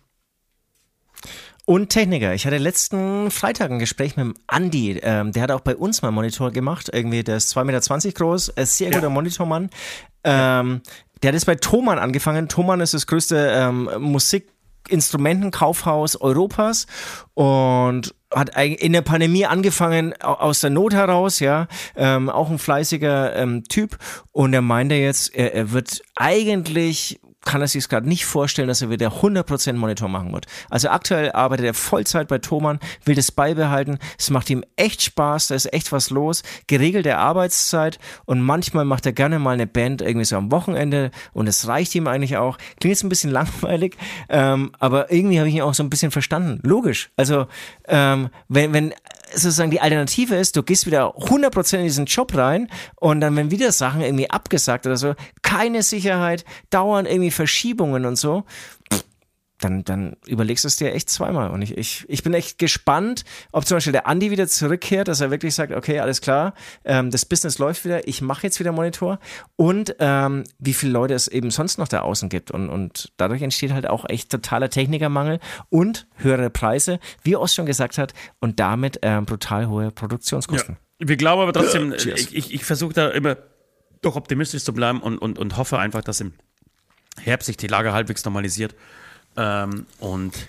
Und Techniker. Ich hatte letzten Freitag ein Gespräch mit dem Andi. Ähm, der hat auch bei uns mal einen Monitor gemacht. Irgendwie, der ist 2,20 Meter groß, ist sehr guter ja. Monitormann. Ähm, der hat jetzt bei Thomann angefangen. Thomann ist das größte ähm, Musikinstrumentenkaufhaus Europas und hat in der Pandemie angefangen aus der Not heraus, ja, ähm, auch ein fleißiger ähm, Typ. Und er meinte jetzt, er, er wird eigentlich kann er sich gerade nicht vorstellen, dass er wieder 100% Monitor machen wird. Also aktuell arbeitet er Vollzeit bei Thomann, will das beibehalten. Es macht ihm echt Spaß, da ist echt was los. Geregelte Arbeitszeit und manchmal macht er gerne mal eine Band irgendwie so am Wochenende und es reicht ihm eigentlich auch. Klingt jetzt ein bisschen [LAUGHS] langweilig, ähm, aber irgendwie habe ich ihn auch so ein bisschen verstanden. Logisch. Also ähm, wenn, wenn sozusagen die Alternative ist, du gehst wieder 100% in diesen Job rein und dann, wenn wieder Sachen irgendwie abgesagt oder so, keine Sicherheit, dauern irgendwie Verschiebungen und so, dann, dann überlegst du es dir echt zweimal. Und ich, ich, ich bin echt gespannt, ob zum Beispiel der Andi wieder zurückkehrt, dass er wirklich sagt, okay, alles klar, ähm, das Business läuft wieder, ich mache jetzt wieder Monitor und ähm, wie viele Leute es eben sonst noch da außen gibt. Und, und dadurch entsteht halt auch echt totaler Technikermangel und höhere Preise, wie Ost schon gesagt hat, und damit ähm, brutal hohe Produktionskosten. Ja. Wir glauben aber trotzdem, [CLEARS THROAT] ich, ich, ich versuche da immer doch optimistisch zu bleiben und, und, und hoffe einfach, dass im Herbst sich die Lage halbwegs normalisiert ähm, und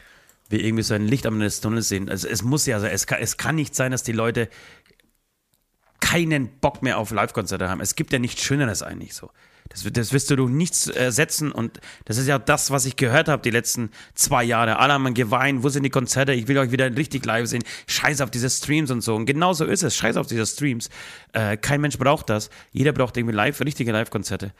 wir irgendwie so ein Licht am Ende des Tunnels sehen. Also es muss ja, also es kann, es kann nicht sein, dass die Leute keinen Bock mehr auf Live-Konzerte haben. Es gibt ja nichts Schöneres eigentlich so. Das, das wirst du nichts ersetzen und das ist ja das, was ich gehört habe die letzten zwei Jahre. Alle haben geweint, wo sind die Konzerte? Ich will euch wieder richtig live sehen. Scheiß auf diese Streams und so. Und genau so ist es. Scheiß auf diese Streams. Äh, kein Mensch braucht das. Jeder braucht irgendwie live, richtige Live-Konzerte.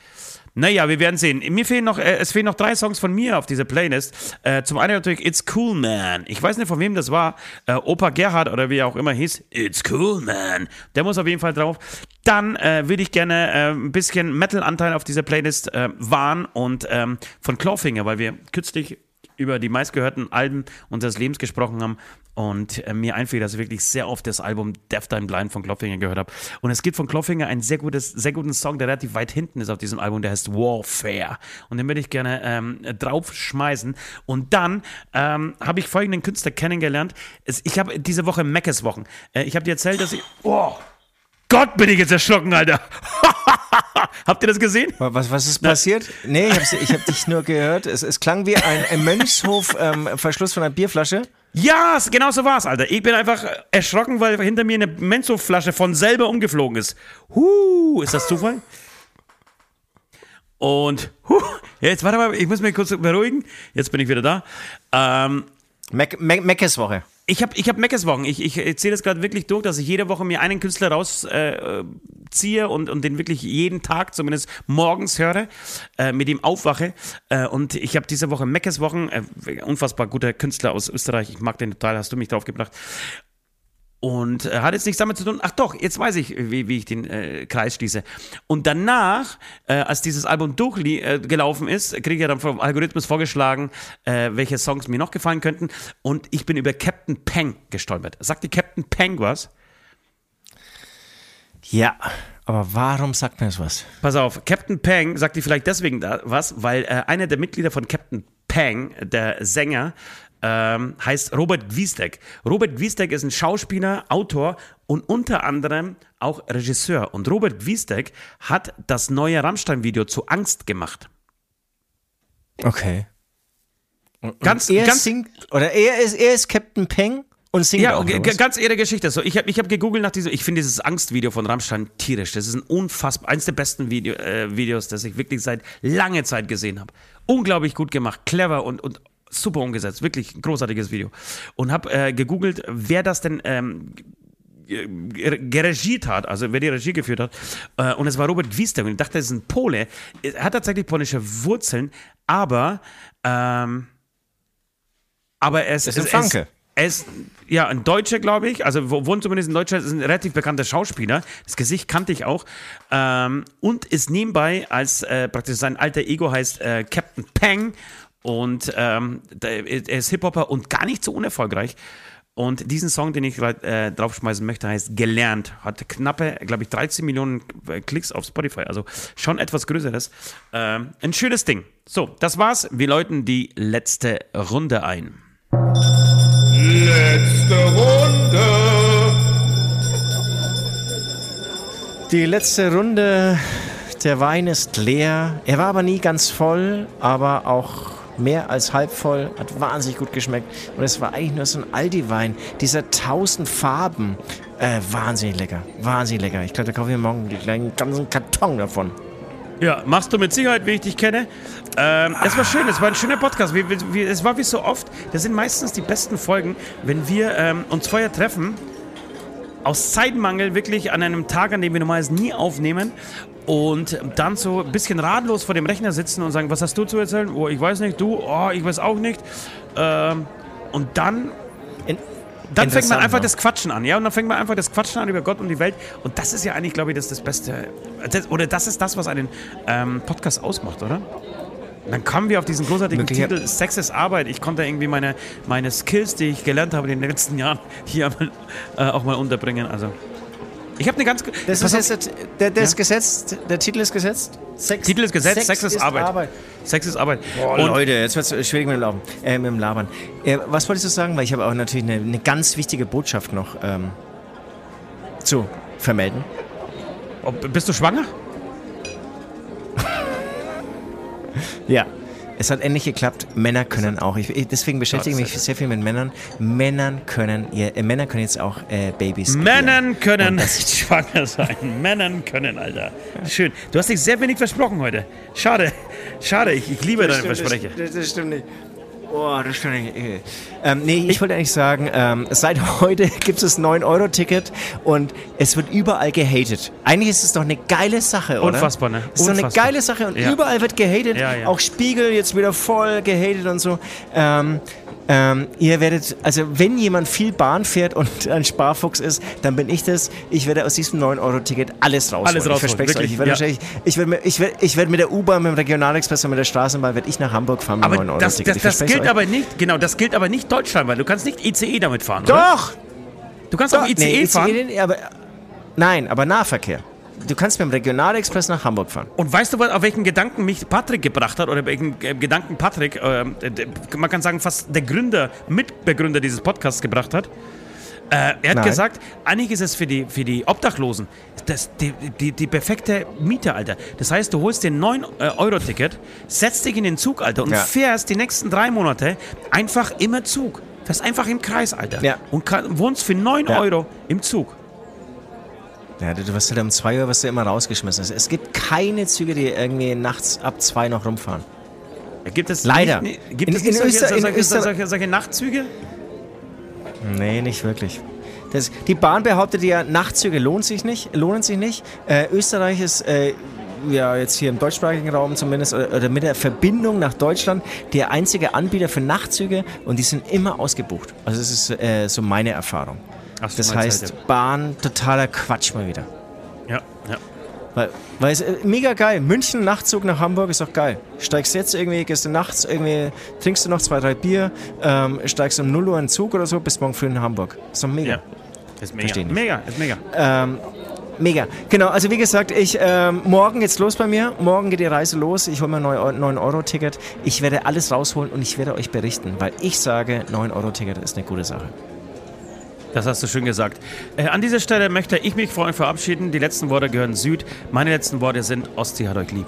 Naja, wir werden sehen. Mir fehlen noch, äh, es fehlen noch drei Songs von mir auf dieser Playlist. Äh, zum einen natürlich It's Cool Man. Ich weiß nicht, von wem das war. Äh, Opa Gerhard oder wie er auch immer hieß. It's Cool Man. Der muss auf jeden Fall drauf. Dann äh, würde ich gerne äh, ein bisschen Metal-Anteil auf dieser Playlist äh, wahren und ähm, von Clawfinger, weil wir kürzlich über die meistgehörten Alben unseres Lebens gesprochen haben und äh, mir einfiel, dass ich wirklich sehr oft das Album Death Time Blind von Clawfinger gehört habe. Und es gibt von Clawfinger einen sehr, gutes, sehr guten Song, der relativ weit hinten ist auf diesem Album, der heißt Warfare. Und den würde ich gerne ähm, draufschmeißen. Und dann ähm, habe ich folgenden Künstler kennengelernt. Es, ich habe diese Woche Meckes Wochen. Äh, ich habe dir erzählt, dass ich. Oh, Gott, bin ich jetzt erschrocken, Alter. [LAUGHS] Habt ihr das gesehen? Was, was ist passiert? Nee, ich habe hab dich nur gehört. Es, es klang wie ein, ein Mönchshof-Verschluss ähm, von einer Bierflasche. Ja, genau so war's, Alter. Ich bin einfach erschrocken, weil hinter mir eine Menzo-Flasche von selber umgeflogen ist. Huh, ist das Zufall? Und, huh, jetzt warte mal, ich muss mich kurz beruhigen. Jetzt bin ich wieder da. Ähm, Mac, Mac. Ich habe ich hab Meckes Wochen. Ich, ich zähle das gerade wirklich durch, dass ich jede Woche mir einen Künstler rausziehe äh, und, und den wirklich jeden Tag, zumindest morgens höre, äh, mit ihm aufwache. Äh, und ich habe diese Woche Meckes Wochen, äh, unfassbar guter Künstler aus Österreich. Ich mag den total, hast du mich drauf gebracht. Und äh, hat jetzt nichts damit zu tun. Ach doch, jetzt weiß ich, wie, wie ich den äh, Kreis schließe. Und danach, äh, als dieses Album durchgelaufen äh, ist, kriege ich ja dann vom Algorithmus vorgeschlagen, äh, welche Songs mir noch gefallen könnten. Und ich bin über Captain Peng gestolpert. Sagt die Captain Peng was? Ja, aber warum sagt mir das was? Pass auf, Captain Peng sagt die vielleicht deswegen was, weil äh, einer der Mitglieder von Captain Peng, der Sänger, ähm, heißt Robert Wiestek. Robert Wiestek ist ein Schauspieler, Autor und unter anderem auch Regisseur. Und Robert Wiestek hat das neue Rammstein-Video zu Angst gemacht. Okay. Und ganz, er ganz, singt, oder er ist, er ist Captain Peng und singt ja, auch ganz ihre Geschichte. So, ich habe ich hab gegoogelt nach diesem, ich finde dieses Angstvideo von Rammstein tierisch. Das ist ein unfassbar, eins der besten Video, äh, Videos, das ich wirklich seit langer Zeit gesehen habe. Unglaublich gut gemacht, clever und, und super umgesetzt, wirklich ein großartiges Video. Und habe äh, gegoogelt, wer das denn ähm, geregiert hat, also wer die Regie geführt hat. Äh, und es war Robert Wiester. Und ich dachte, das ist ein Pole. Er hat tatsächlich polnische Wurzeln, aber ähm, aber es ist ein Franke. Er ist, ja, ein Deutscher, glaube ich. Also wohnt zumindest in Deutschland, ist ein relativ bekannter Schauspieler. Das Gesicht kannte ich auch. Ähm, und ist nebenbei als äh, praktisch sein alter Ego heißt äh, Captain Peng und ähm, er ist Hip-Hopper und gar nicht so unerfolgreich. Und diesen Song, den ich äh, draufschmeißen möchte, heißt Gelernt. Hat knappe, glaube ich, 13 Millionen äh, Klicks auf Spotify. Also schon etwas Größeres. Ähm, ein schönes Ding. So, das war's. Wir läuten die letzte Runde ein. Letzte Runde. Die letzte Runde. Der Wein ist leer. Er war aber nie ganz voll, aber auch mehr als halb voll, hat wahnsinnig gut geschmeckt. Und es war eigentlich nur so ein Aldi-Wein, dieser tausend Farben. Äh, wahnsinnig lecker, wahnsinnig lecker. Ich glaube, da kaufe ich mir morgen einen ganzen Karton davon. Ja, machst du mit Sicherheit, wie ich dich kenne. Ähm, es war schön, es war ein schöner Podcast. Wie, wie, es war wie so oft, das sind meistens die besten Folgen, wenn wir ähm, uns vorher treffen, aus Zeitmangel wirklich an einem Tag, an dem wir normalerweise nie aufnehmen und dann so ein bisschen ratlos vor dem Rechner sitzen und sagen, was hast du zu erzählen? Oh, ich weiß nicht, du, oh, ich weiß auch nicht. Ähm, und dann dann fängt man einfach das Quatschen an, ja, und dann fängt man einfach das Quatschen an über Gott und die Welt. Und das ist ja eigentlich, glaube ich, das, das Beste. Das, oder das ist das, was einen ähm, Podcast ausmacht, oder? Dann kamen wir auf diesen großartigen Möglicher- Titel Sex ist Arbeit. Ich konnte irgendwie meine, meine Skills, die ich gelernt habe in den letzten Jahren, [LAUGHS] hier mal, äh, auch mal unterbringen. Also, ich habe eine ganz. Das ist jetzt, der, der Ja? ist gesetzt, der Titel ist gesetzt. Sex, Titel ist gesetzt, Sex, ist, Arbeit. Sex ist Arbeit. Oh, Und- Leute, jetzt wird es schwierig mit dem, Laufen, äh, mit dem Labern. Äh, was wolltest du sagen? Weil ich habe auch natürlich eine, eine ganz wichtige Botschaft noch ähm, zu vermelden. Ob, bist du schwanger? [LAUGHS] Ja. Es hat endlich geklappt. Männer können auch. Ich, deswegen beschäftige ich mich sehr viel mit Männern. Männern können, ihr, äh, Männer können jetzt auch äh, Babys. Männern können das- nicht [LAUGHS] schwanger sein. Männern können, Alter. Schön. Du hast dich sehr wenig versprochen heute. Schade. Schade, ich, ich liebe deine Versprecher. Das, das stimmt nicht. Oh, das stimmt nicht. Ähm, nee, ich wollte eigentlich sagen, ähm, seit [LAUGHS] heute gibt es das 9-Euro-Ticket und es wird überall gehatet. Eigentlich ist es doch eine geile Sache, oder? Unfassbar, ne? Es ist doch eine geile Sache und Ja. überall wird gehatet. Ja, ja. Auch Spiegel jetzt wieder voll gehatet und so. Ähm, ähm, ihr werdet, also wenn jemand viel Bahn fährt und [LAUGHS] ein Sparfuchs ist, dann bin ich das. Ich werde aus diesem 9-Euro-Ticket alles rausholen. Alles rausholen, Ich verspreche euch. wirklich, Ich werde ja. wahrscheinlich, ich werde, mir- ich werde, ich werde mit der U-Bahn, mit dem Regionalexpress und mit der Straßenbahn werde ich nach Hamburg fahren mit Aber 9 Euro das, Ticket. das, das gilt euch. aber nicht, genau, das gilt aber nicht Deutschland, weil du kannst nicht ICE damit fahren, oder? Doch! Du kannst Doch! auch ICE nee, fahren. ICE, aber, nein, aber Nahverkehr. Du kannst mit dem Regionalexpress nach Hamburg fahren. Und weißt du, auf welchen Gedanken mich Patrick gebracht hat? Oder welchen äh, Gedanken Patrick, äh, man kann sagen, fast der Gründer, Mitbegründer dieses Podcasts gebracht hat? Äh, er hat Nein. gesagt, eigentlich ist es für die, für die Obdachlosen das, die, die, die perfekte Miete, Alter. Das heißt, du holst dir ein 9-Euro-Ticket, setzt dich in den Zug, Alter, und Ja. fährst die nächsten drei Monate einfach immer Zug. Fährst einfach im Kreis, Alter. Ja. Und kann, wohnst für 9 Ja. Euro im Zug. Ja, du, wirst halt um 2 Uhr wirst du immer rausgeschmissen. Es- Es gibt keine Züge, die irgendwie nachts ab 2 noch rumfahren. Gibt es Leider. Nicht, gibt In- es nicht in solche, Öster- solche, Öster- solche, solche Nachtzüge? Nee, nicht wirklich. Das, die Bahn behauptet ja, Nachtzüge lohnen sich nicht, lohnen sich nicht. Äh, Österreich ist äh, ja jetzt hier im deutschsprachigen Raum zumindest oder, oder mit der Verbindung nach Deutschland der einzige Anbieter für Nachtzüge und die sind immer ausgebucht. Also das ist äh, so meine Erfahrung. Ach Das heißt, halt, Bahn totaler Quatsch mal wieder. Ja, ja. Weil, weil es äh, mega geil. München, Nachtzug nach Hamburg ist doch geil. Steigst jetzt irgendwie, gehst du nachts irgendwie, trinkst du noch zwei, drei Bier, ähm, steigst um 0 Uhr in den Zug oder so, bist morgen früh in Hamburg. Ist doch mega. ja. Ist mega. Mega, ist mega. Ähm, mega. Genau, also wie gesagt, ich, ähm, morgen geht's los bei mir. Morgen geht die Reise los. Ich hole mir ein 9-Euro-Ticket. Ich werde alles rausholen und ich werde euch berichten, weil ich sage, 9-Euro-Ticket ist eine gute Sache. Das hast du schön gesagt. Äh, an dieser Stelle möchte ich mich von euch verabschieden. Die letzten Worte gehören Süd. Meine letzten Worte sind Ostsee hat euch lieb.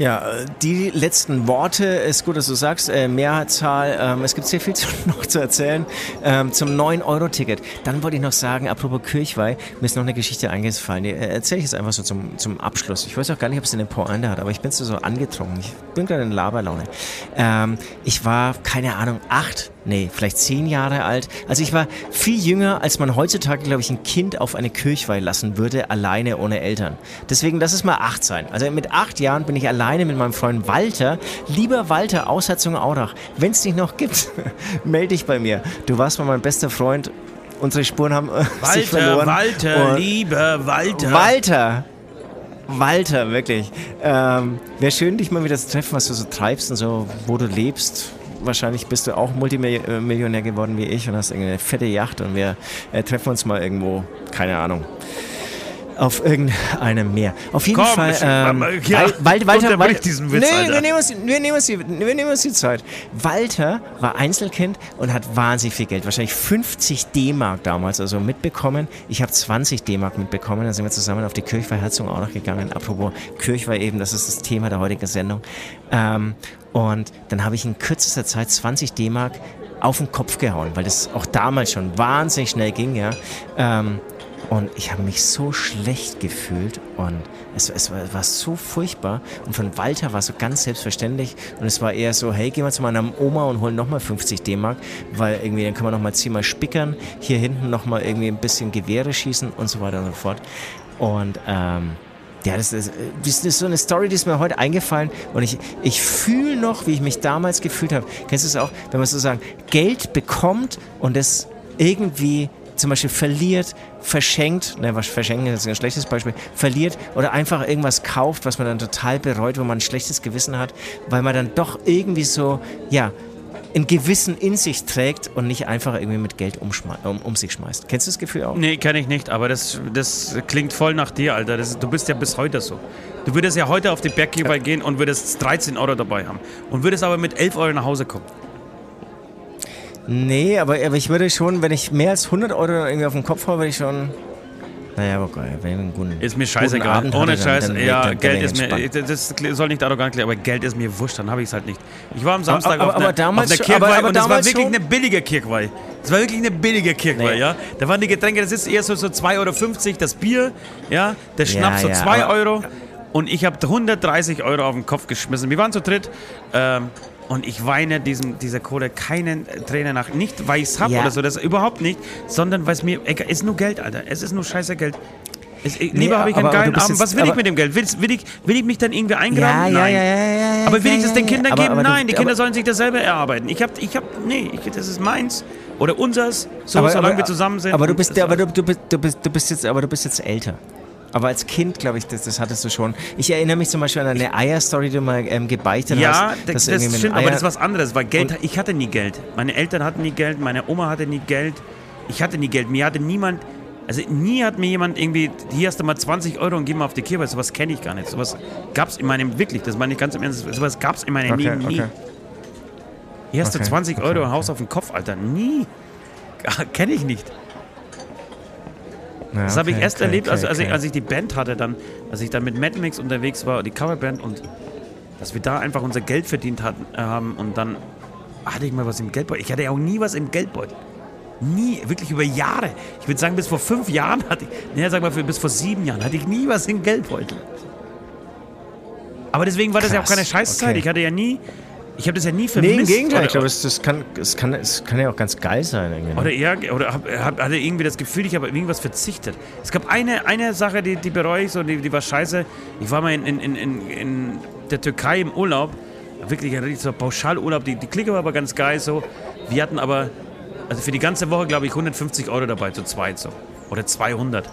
Ja, äh, die letzten Worte, ist gut, dass du sagst, äh, Mehrzahl, ähm, es gibt sehr viel [LAUGHS] zu, noch zu erzählen ähm, zum 9-Euro-Ticket. Dann wollte ich noch sagen, apropos Kirchweih, mir ist noch eine Geschichte eingefallen, die äh, erzähle ich jetzt einfach so zum, zum Abschluss. Ich weiß auch gar nicht, ob es eine Pointe hat, aber ich bin so, so angetrunken. Ich bin gerade in Laberlaune. Ähm, ich war, keine Ahnung, acht, nee, vielleicht zehn Jahre alt. Also ich war viel jünger, als man heutzutage, glaube ich, ein Kind auf eine Kirchweih lassen würde, alleine ohne Eltern. Deswegen, lass es mal acht sein. Also mit acht Jahren bin ich alleine mit meinem Freund Walter. Lieber Walter, Aussetzung Aurach, wenn es dich noch gibt, [LAUGHS] melde dich bei mir. Du warst mal mein bester Freund. Unsere Spuren haben äh, sich verloren. Walter, Und- lieber Walter. Walter! Walter, wirklich. Ähm, Wäre schön, dich mal wieder zu treffen, was du so treibst und so, wo du lebst. Wahrscheinlich bist du auch Multimillionär geworden wie ich und hast eine fette Yacht und wir äh, treffen uns mal irgendwo, keine Ahnung, auf irgendeinem Meer. Auf jeden Komm, Fall. Ähm, ja, Wal- Wal- Walter, unterbrich Walter, diesen Witz, nee, Alter. wir nehmen, uns, wir, nehmen uns die, wir nehmen uns die Zeit. Walter war Einzelkind und hat wahnsinnig viel Geld. Wahrscheinlich 50 D-Mark damals, also mitbekommen. Ich habe 20 D-Mark mitbekommen. Dann sind wir zusammen auf die Kirchweihherzung auch noch gegangen. Apropos Kirchweih eben, das ist das Thema der heutigen Sendung. Ähm, und dann habe ich in kürzester Zeit 20 D-Mark auf den Kopf gehauen, weil das auch damals schon wahnsinnig schnell ging, ja. Ähm, und ich habe mich so schlecht gefühlt und es, es war, war so furchtbar. Und von Walter war so ganz selbstverständlich. Und es war eher so, hey, gehen wir zu meiner Oma und holen nochmal 50 D-Mark, weil irgendwie dann können wir nochmal zehnmal spickern, hier hinten nochmal irgendwie ein bisschen Gewehre schießen und so weiter und so fort. Und ähm, Ja, das ist, das ist so eine Story, die ist mir heute eingefallen und ich, ich fühle noch, wie ich mich damals gefühlt habe. Kennst du es auch, wenn man so sagen, Geld bekommt und es irgendwie zum Beispiel verliert, verschenkt, ne, was verschenken ist ein schlechtes Beispiel, verliert oder einfach irgendwas kauft, was man dann total bereut, wo man ein schlechtes Gewissen hat, weil man dann doch irgendwie so, ja, ein Gewissen in sich trägt und nicht einfach irgendwie mit Geld um, um, sich schmeißt. Kennst du das Gefühl auch? Nee, kenne ich nicht, aber das, das klingt voll nach dir, Alter. Das, du bist ja bis heute so. Du würdest ja heute auf die Berggeber ja. gehen und würdest 13 Euro dabei haben und würdest aber mit 11 Euro nach Hause kommen. Nee, aber, aber ich würde schon, wenn ich mehr als 100 Euro irgendwie auf den Kopf habe, würde ich schon naja, aber geil, wenn einen guten, Ist mir scheißegal. Ohne Scheiß, dann, dann ja, dann Geld ist mir, das soll nicht arrogant klingen, aber Geld ist mir wurscht, dann habe ich es halt nicht. Ich war am Samstag aber, aber, auf, einer, auf einer Kirchweih und das war wirklich eine billige Kirchweih. Das war wirklich eine billige Kirchweih, nee. ja. Da waren die Getränke, das ist eher so, so 2,50 Euro das Bier, ja, der Schnaps ja, so 2 ja, Euro. Und ich habe 130 Euro auf den Kopf geschmissen. Wir waren zu dritt. Ähm, und ich weine diesem, dieser Kohle keinen Tränen nach. Nicht, weil ich es habe ja. oder so, das überhaupt nicht, sondern weil es mir, es ist nur Geld, Alter. Es ist nur scheiße Geld. Es, nee, lieber habe ich einen geilen Abend. Was will ich mit dem Geld? Will, will, ich, will ich mich dann irgendwie eingraben? Ja, Nein. Ja, ja, ja, aber will ich das den Kindern aber, geben? Aber Nein, die Kinder sollen sich das selber erarbeiten. Ich habe, ich hab, nee, ich, das ist meins oder unseres, so aber, solange wir zusammen sind. Aber du bist, aber du, du, bist, du, bist, du bist jetzt, aber du bist jetzt älter. Aber als Kind, glaube ich, das, das hattest du schon. Ich erinnere mich zum Beispiel an eine Eier-Story, die du mal ähm, gebeichtet ja, hast. Ja, das, das stimmt, aber das ist was anderes, weil Geld, ich hatte nie Geld. Meine Eltern hatten nie Geld, meine Oma hatte nie Geld. Ich hatte nie Geld. Mir hatte niemand, also nie hat mir jemand irgendwie, hier hast du mal 20 Euro und geh mal auf die Kirche, sowas kenne ich gar nicht. Sowas gab es in meinem, wirklich, das meine ich ganz im Ernst, sowas gab es in meinem okay, nie. Okay. Hier hast okay, du 20 Euro und haust auf den Kopf, Alter. Nie. [LAUGHS] Kenne ich nicht. Ja, das habe ich erst okay, erlebt, also, als, ich, als ich die Band hatte, dann, als ich dann mit Mad Mix unterwegs war, die Coverband und dass wir da einfach unser Geld verdient hatten, äh, haben und dann hatte ich mal was im Geldbeutel. Ich hatte ja auch nie was im Geldbeutel. Nie, wirklich über Jahre. Ich würde sagen, bis vor fünf Jahren hatte ich, naja, sag mal, bis vor sieben Jahren hatte ich nie was im Geldbeutel. Aber deswegen war das Krass, ja auch keine Scheißzeit. Okay. Ich hatte ja nie, ich habe das ja nie vermisst. Nee, im Gegenteil. ich glaube, es, das kann, es, kann, es kann ja auch ganz geil sein. Irgendwie. Ne? Oder eher, oder hab, hab, hatte irgendwie das Gefühl, ich habe irgendwas verzichtet. Es gab eine, eine Sache, die, die bereue ich so, die, die war scheiße. Ich war mal in, in, in, in der Türkei im Urlaub. Wirklich ein so Pauschalurlaub. Die, die Clique war aber ganz geil so. Wir hatten aber, also für die ganze Woche, glaube ich, 150 Euro dabei, zu zweit so. Oder 200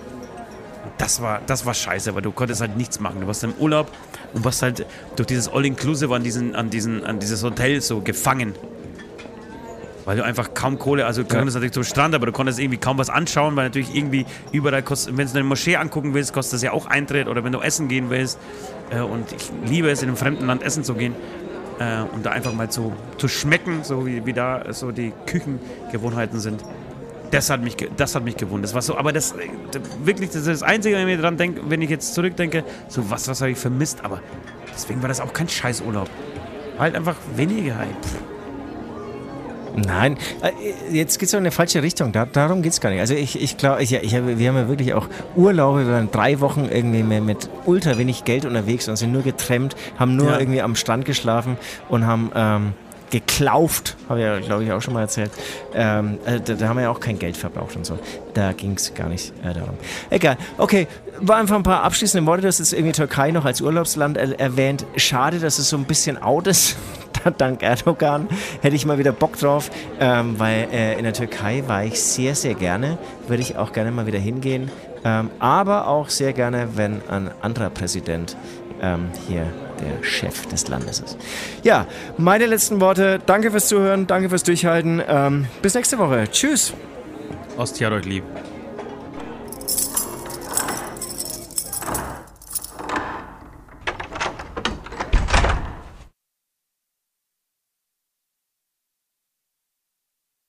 das war, das war scheiße, weil du konntest halt nichts machen. Du warst im Urlaub und warst halt durch dieses All-Inclusive an, diesen, an, diesen, an dieses Hotel so gefangen. Weil du einfach kaum Kohle, also du ja. konntest natürlich zum Strand, aber du konntest irgendwie kaum was anschauen, weil natürlich irgendwie überall kostet, wenn du eine Moschee angucken willst, kostet das ja auch Eintritt oder wenn du essen gehen willst. Äh, und ich liebe es, in einem fremden Land essen zu gehen äh, und da einfach mal zu, zu schmecken, so wie, wie da so die Küchengewohnheiten sind das hat mich, das hat mich gewundert. Das war so, aber das wirklich, das ist das Einzige, wenn ich mir dran denke, wenn ich jetzt zurückdenke, so was, was habe ich vermisst. Aber deswegen war das auch kein Scheißurlaub. Halt einfach weniger. Halt. Nein, äh, jetzt geht es in eine falsche Richtung. Da, darum geht es gar nicht. Also ich, ich glaube, ich, ich, wir haben ja wirklich auch Urlaube, wir waren drei Wochen irgendwie mit, mit ultra wenig Geld unterwegs und sind nur getrennt, haben nur ja. irgendwie am Strand geschlafen und haben ähm, geklauft, habe ich ja, glaube ich, auch schon mal erzählt. Ähm, äh, da, da, haben wir ja auch kein Geld verbraucht und so. Da ging es gar nicht äh, darum. Egal. Okay, war einfach ein paar abschließende Worte. Hast jetzt irgendwie Türkei noch als Urlaubsland er erwähnt. Schade, dass es so ein bisschen out ist. [LAUGHS] Dank Erdogan hätte ich mal wieder Bock drauf, ähm, weil äh, in der Türkei war ich sehr, sehr gerne. Würde ich auch gerne mal wieder hingehen. Ähm, aber auch sehr gerne, wenn ein anderer Präsident ähm, hier der Chef des Landes ist. Ja, meine letzten Worte. Danke fürs Zuhören, danke fürs Durchhalten. Ähm, bis nächste Woche. Tschüss. Ostia euch lieb.